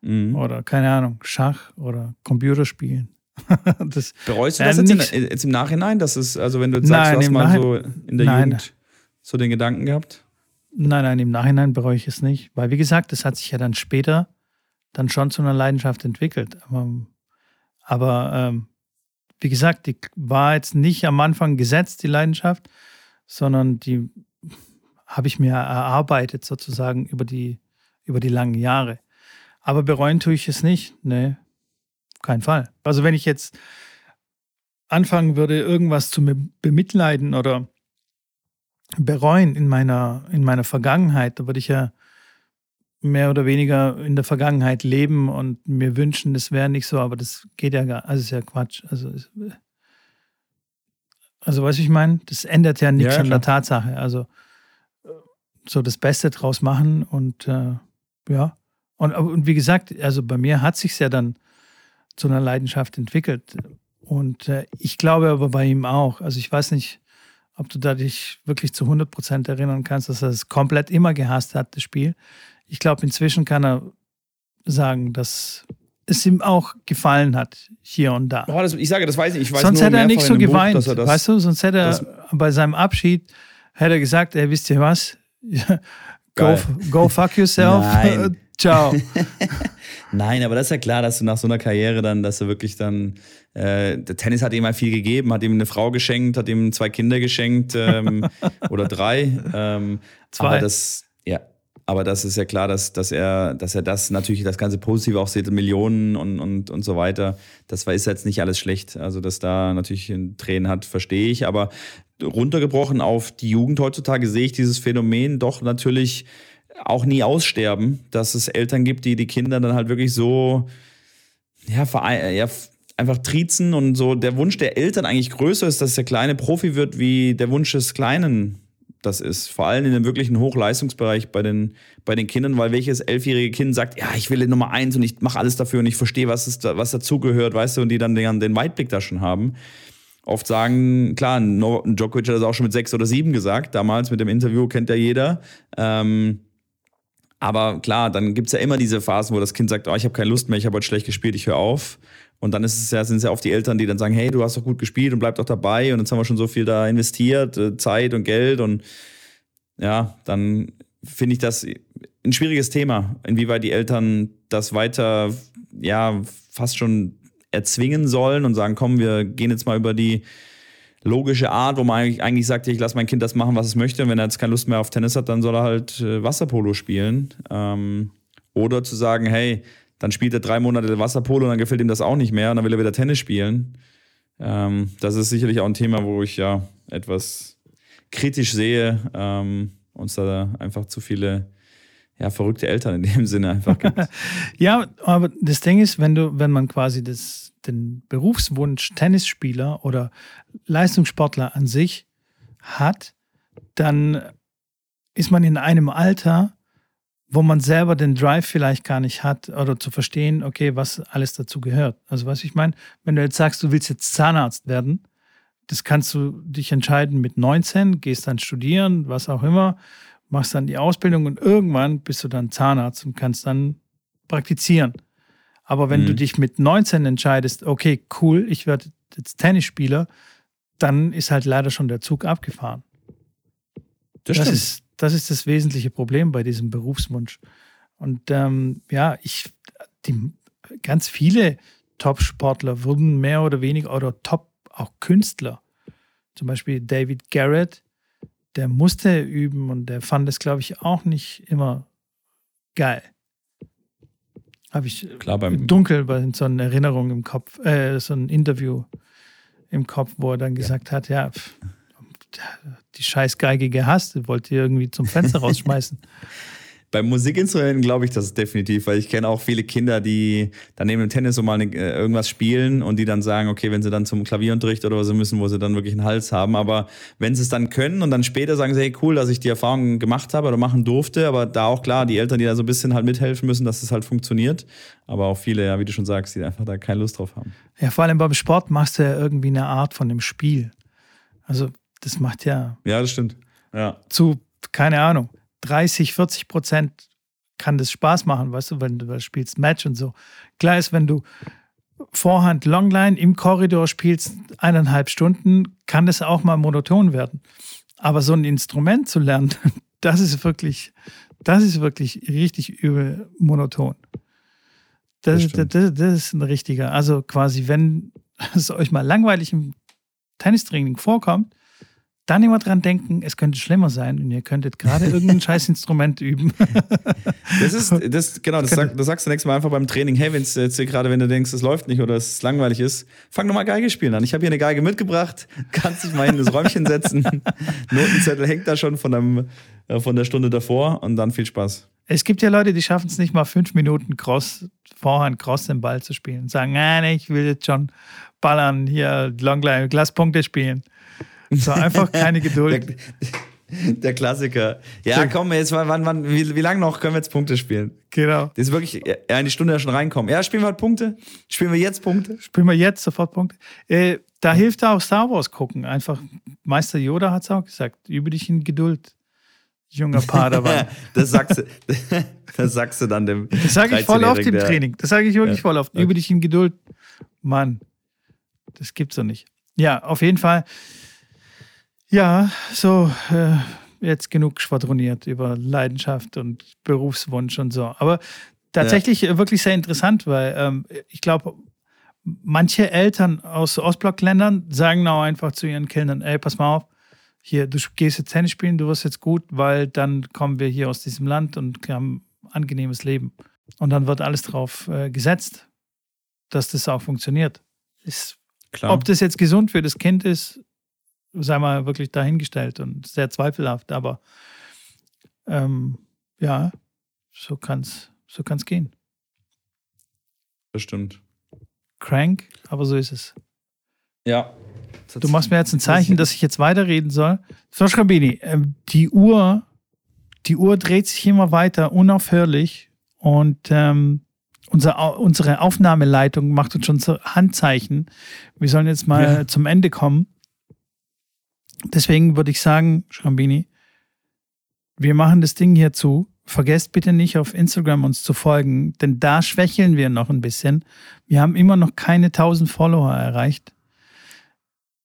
Mhm. Oder keine Ahnung, Schach oder Computerspielen. das, Bereust du das äh, jetzt, in, jetzt, im Nachhinein? Dass es, also wenn du jetzt sagst, nein, du hast mal so in der nein. Jugend so den Gedanken gehabt? Nein, nein, im Nachhinein bereue ich es nicht. Weil, wie gesagt, das hat sich ja dann später dann schon zu einer Leidenschaft entwickelt. Aber, aber ähm, wie gesagt, die war jetzt nicht am Anfang gesetzt, die Leidenschaft, sondern die habe ich mir erarbeitet sozusagen über die, über die langen Jahre. Aber bereuen tue ich es nicht. Nee, kein Fall. Also wenn ich jetzt anfangen würde, irgendwas zu bemitleiden oder bereuen in meiner, in meiner Vergangenheit, da würde ich ja mehr oder weniger in der Vergangenheit leben und mir wünschen, das wäre nicht so, aber das geht ja gar, also ist ja Quatsch. Also, also weißt du, ich meine, das ändert ja nichts ja, an der Tatsache. Also so das Beste draus machen und äh, ja. Und, und wie gesagt, also bei mir hat sich ja dann zu einer Leidenschaft entwickelt. Und äh, ich glaube aber bei ihm auch. Also ich weiß nicht, ob du da dich wirklich zu 100 Prozent erinnern kannst, dass er es komplett immer gehasst hat, das Spiel. Ich glaube, inzwischen kann er sagen, dass es ihm auch gefallen hat, hier und da. Oh, das, ich sage, das weiß ich. ich weiß sonst hätte er nicht so geweint, Buch, weißt du? Sonst hätte er bei seinem Abschied hätte er gesagt, ey, wisst ihr was? go, go fuck yourself. Nein. Ciao. Nein, aber das ist ja klar, dass du nach so einer Karriere dann, dass du wirklich dann, äh, der Tennis hat ihm mal viel gegeben, hat ihm eine Frau geschenkt, hat ihm zwei Kinder geschenkt ähm, oder drei. Ähm, zwei. Aber das, ja, aber das ist ja klar, dass, dass, er, dass er das natürlich das ganze Positive auch sieht, Millionen und, und, und so weiter. Das war, ist jetzt nicht alles schlecht. Also, dass da natürlich Tränen hat, verstehe ich. Aber runtergebrochen auf die Jugend heutzutage sehe ich dieses Phänomen doch natürlich auch nie aussterben, dass es Eltern gibt, die die Kinder dann halt wirklich so, ja, ja einfach triezen und so der Wunsch der Eltern eigentlich größer ist, dass der kleine Profi wird, wie der Wunsch des kleinen das ist. Vor allem in dem wirklichen Hochleistungsbereich bei den, bei den Kindern, weil welches elfjährige Kind sagt, ja, ich will Nummer eins und ich mache alles dafür und ich verstehe, was, ist, was dazugehört, weißt du, und die dann den, den Weitblick da schon haben. Oft sagen, klar, Djokovic hat das auch schon mit sechs oder sieben gesagt, damals mit dem Interview, kennt ja jeder. Ähm, aber klar, dann gibt es ja immer diese Phasen, wo das Kind sagt, oh, ich habe keine Lust mehr, ich habe heute schlecht gespielt, ich höre auf. Und dann ist es ja, sind es ja oft die Eltern, die dann sagen, hey, du hast doch gut gespielt und bleib doch dabei und jetzt haben wir schon so viel da investiert, äh, Zeit und Geld und ja, dann finde ich das ein schwieriges Thema, inwieweit die Eltern das weiter, ja, fast schon erzwingen sollen und sagen, komm, wir gehen jetzt mal über die logische Art, wo man eigentlich, eigentlich sagt, ich lasse mein Kind das machen, was es möchte. Und wenn er jetzt keine Lust mehr auf Tennis hat, dann soll er halt äh, Wasserpolo spielen. Ähm, oder zu sagen, hey, dann spielt er drei Monate Wasserpolo und dann gefällt ihm das auch nicht mehr und dann will er wieder Tennis spielen. Ähm, das ist sicherlich auch ein Thema, wo ich ja etwas kritisch sehe, ähm, uns da einfach zu viele ja, verrückte Eltern in dem Sinne einfach gibt. ja, aber das Ding ist, wenn du, wenn man quasi das, den Berufswunsch Tennisspieler oder Leistungssportler an sich hat, dann ist man in einem Alter, wo man selber den Drive vielleicht gar nicht hat oder zu verstehen, okay, was alles dazu gehört. Also was ich meine, wenn du jetzt sagst, du willst jetzt Zahnarzt werden, das kannst du dich entscheiden mit 19, gehst dann studieren, was auch immer, machst dann die Ausbildung und irgendwann bist du dann Zahnarzt und kannst dann praktizieren. Aber wenn mhm. du dich mit 19 entscheidest, okay, cool, ich werde jetzt Tennisspieler, dann ist halt leider schon der Zug abgefahren. Das, das ist, das ist das wesentliche Problem bei diesem Berufswunsch. Und ähm, ja, ich, die, ganz viele Top-Sportler wurden mehr oder weniger oder Top auch Künstler. Zum Beispiel David Garrett, der musste üben und der fand es, glaube ich, auch nicht immer geil. Habe ich Klar, beim dunkel bei so einer Erinnerung im Kopf, äh, so ein Interview im Kopf, wo er dann gesagt ja. hat, ja, pff, die scheiß Geige gehasst, wollte irgendwie zum Fenster rausschmeißen. Beim Musikinstrumenten glaube ich das definitiv, weil ich kenne auch viele Kinder, die dann neben dem Tennis so mal eine, äh, irgendwas spielen und die dann sagen, okay, wenn sie dann zum Klavierunterricht oder was müssen, wo sie dann wirklich einen Hals haben. Aber wenn sie es dann können und dann später sagen sie, hey, cool, dass ich die Erfahrung gemacht habe oder machen durfte, aber da auch klar, die Eltern, die da so ein bisschen halt mithelfen müssen, dass es halt funktioniert. Aber auch viele, ja, wie du schon sagst, die einfach da keine Lust drauf haben. Ja, vor allem beim Sport machst du ja irgendwie eine Art von dem Spiel. Also, das macht ja. Ja, das stimmt. Ja. Zu, keine Ahnung 30, 40 Prozent kann das Spaß machen, weißt du, wenn du spielst Match und so. Klar ist, wenn du Vorhand Longline im Korridor spielst, eineinhalb Stunden, kann das auch mal monoton werden. Aber so ein Instrument zu lernen, das ist wirklich, das ist wirklich richtig übel monoton. Das, das, das, das ist ein richtiger. Also quasi, wenn es euch mal langweilig im Tennistraining vorkommt, dann immer dran denken, es könnte schlimmer sein und ihr könntet gerade irgendein Scheißinstrument üben. das ist, das, genau, das, sag, das sagst du nächstes Mal einfach beim Training. Hey, wenn es jetzt gerade, wenn du denkst, es läuft nicht oder es langweilig ist, fang doch mal Geige spielen an. Ich habe hier eine Geige mitgebracht, kannst dich mal in das Räumchen setzen. Notenzettel hängt da schon von, einem, äh, von der Stunde davor und dann viel Spaß. Es gibt ja Leute, die schaffen es nicht mal fünf Minuten Cross, Vorhand Cross den Ball zu spielen. Sagen, nein, ich will jetzt schon ballern, hier Longline, Glaspunkte spielen. So einfach keine Geduld. Der, der Klassiker. Ja, komm, jetzt, wann, wann, wie, wie lange noch können wir jetzt Punkte spielen? Genau. Das ist wirklich eine Stunde schon reinkommen. Ja, spielen wir halt Punkte? Spielen wir jetzt Punkte? Spielen wir jetzt sofort Punkte? Äh, da ja. hilft auch Star Wars gucken. Einfach, Meister Yoda hat es auch gesagt, übe dich in Geduld, junger Padawan. das, sagst du, das sagst du dann dem Das sage ich voll oft im Training. Das sage ich wirklich ja. voll oft. Übe dich in Geduld. Mann, das gibt's doch nicht. Ja, auf jeden Fall ja, so äh, jetzt genug schwadroniert über Leidenschaft und Berufswunsch und so. Aber tatsächlich ja. wirklich sehr interessant, weil ähm, ich glaube, manche Eltern aus Ostblockländern sagen auch einfach zu ihren Kindern, ey, pass mal auf, hier, du gehst jetzt Tennis spielen, du wirst jetzt gut, weil dann kommen wir hier aus diesem Land und haben ein angenehmes Leben. Und dann wird alles drauf äh, gesetzt, dass das auch funktioniert. Ist, Klar. Ob das jetzt gesund für das Kind ist, sei mal wirklich dahingestellt und sehr zweifelhaft, aber ähm, ja, so kann es so kann's gehen. Das stimmt. Crank, aber so ist es. Ja, Du machst mir jetzt ein Zeichen, dass ich jetzt weiterreden soll. So, Schrambini, ähm, die Uhr, die Uhr dreht sich immer weiter, unaufhörlich. Und ähm, unser, unsere Aufnahmeleitung macht uns schon so Handzeichen. Wir sollen jetzt mal ja. zum Ende kommen. Deswegen würde ich sagen, Schrambini, wir machen das Ding hier zu. Vergesst bitte nicht, auf Instagram uns zu folgen, denn da schwächeln wir noch ein bisschen. Wir haben immer noch keine 1000 Follower erreicht.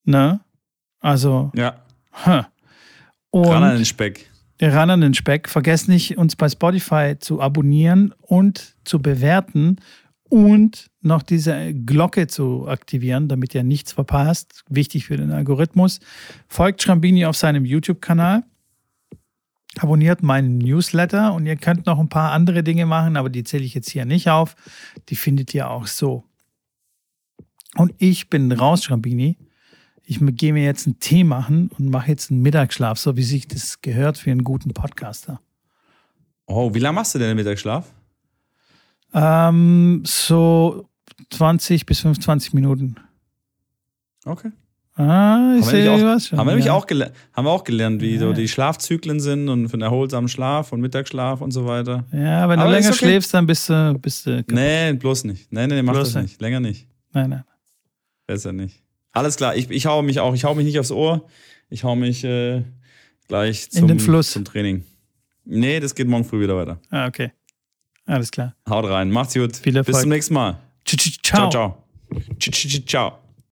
Ne? Also. Ja. Huh. Und ran an den Speck. Ran an den Speck. Vergesst nicht, uns bei Spotify zu abonnieren und zu bewerten und noch diese Glocke zu aktivieren, damit ihr nichts verpasst. Wichtig für den Algorithmus. Folgt Schrambini auf seinem YouTube-Kanal abonniert meinen Newsletter und ihr könnt noch ein paar andere Dinge machen, aber die zähle ich jetzt hier nicht auf. Die findet ihr auch so. Und ich bin raus, Schrambini. Ich gehe mir jetzt einen Tee machen und mache jetzt einen Mittagsschlaf, so wie sich das gehört für einen guten Podcaster. Oh, wie lange machst du denn den Mittagsschlaf? Ähm, so 20 bis 25 Minuten. Okay. Ah, ich sehe was schon. Haben wir, ja. auch haben wir auch gelernt, wie ja. so die Schlafzyklen sind und für einen erholsamen Schlaf und Mittagsschlaf und so weiter. Ja, wenn Aber du länger okay. schläfst, dann bist du. Bist du nee, bloß nicht. Nee, nee, mach bloß das nicht. Länger nicht. Nein, nein. Besser nicht. Alles klar, ich, ich hau mich auch. Ich hau mich nicht aufs Ohr. Ich hau mich äh, gleich zum, In den Fluss. zum Training. Nee, das geht morgen früh wieder weiter. Ah, okay. Alles klar. Haut rein. Macht's gut. Viel Erfolg. Bis zum nächsten Mal. Ciao. Ciao. Ciao. ciao.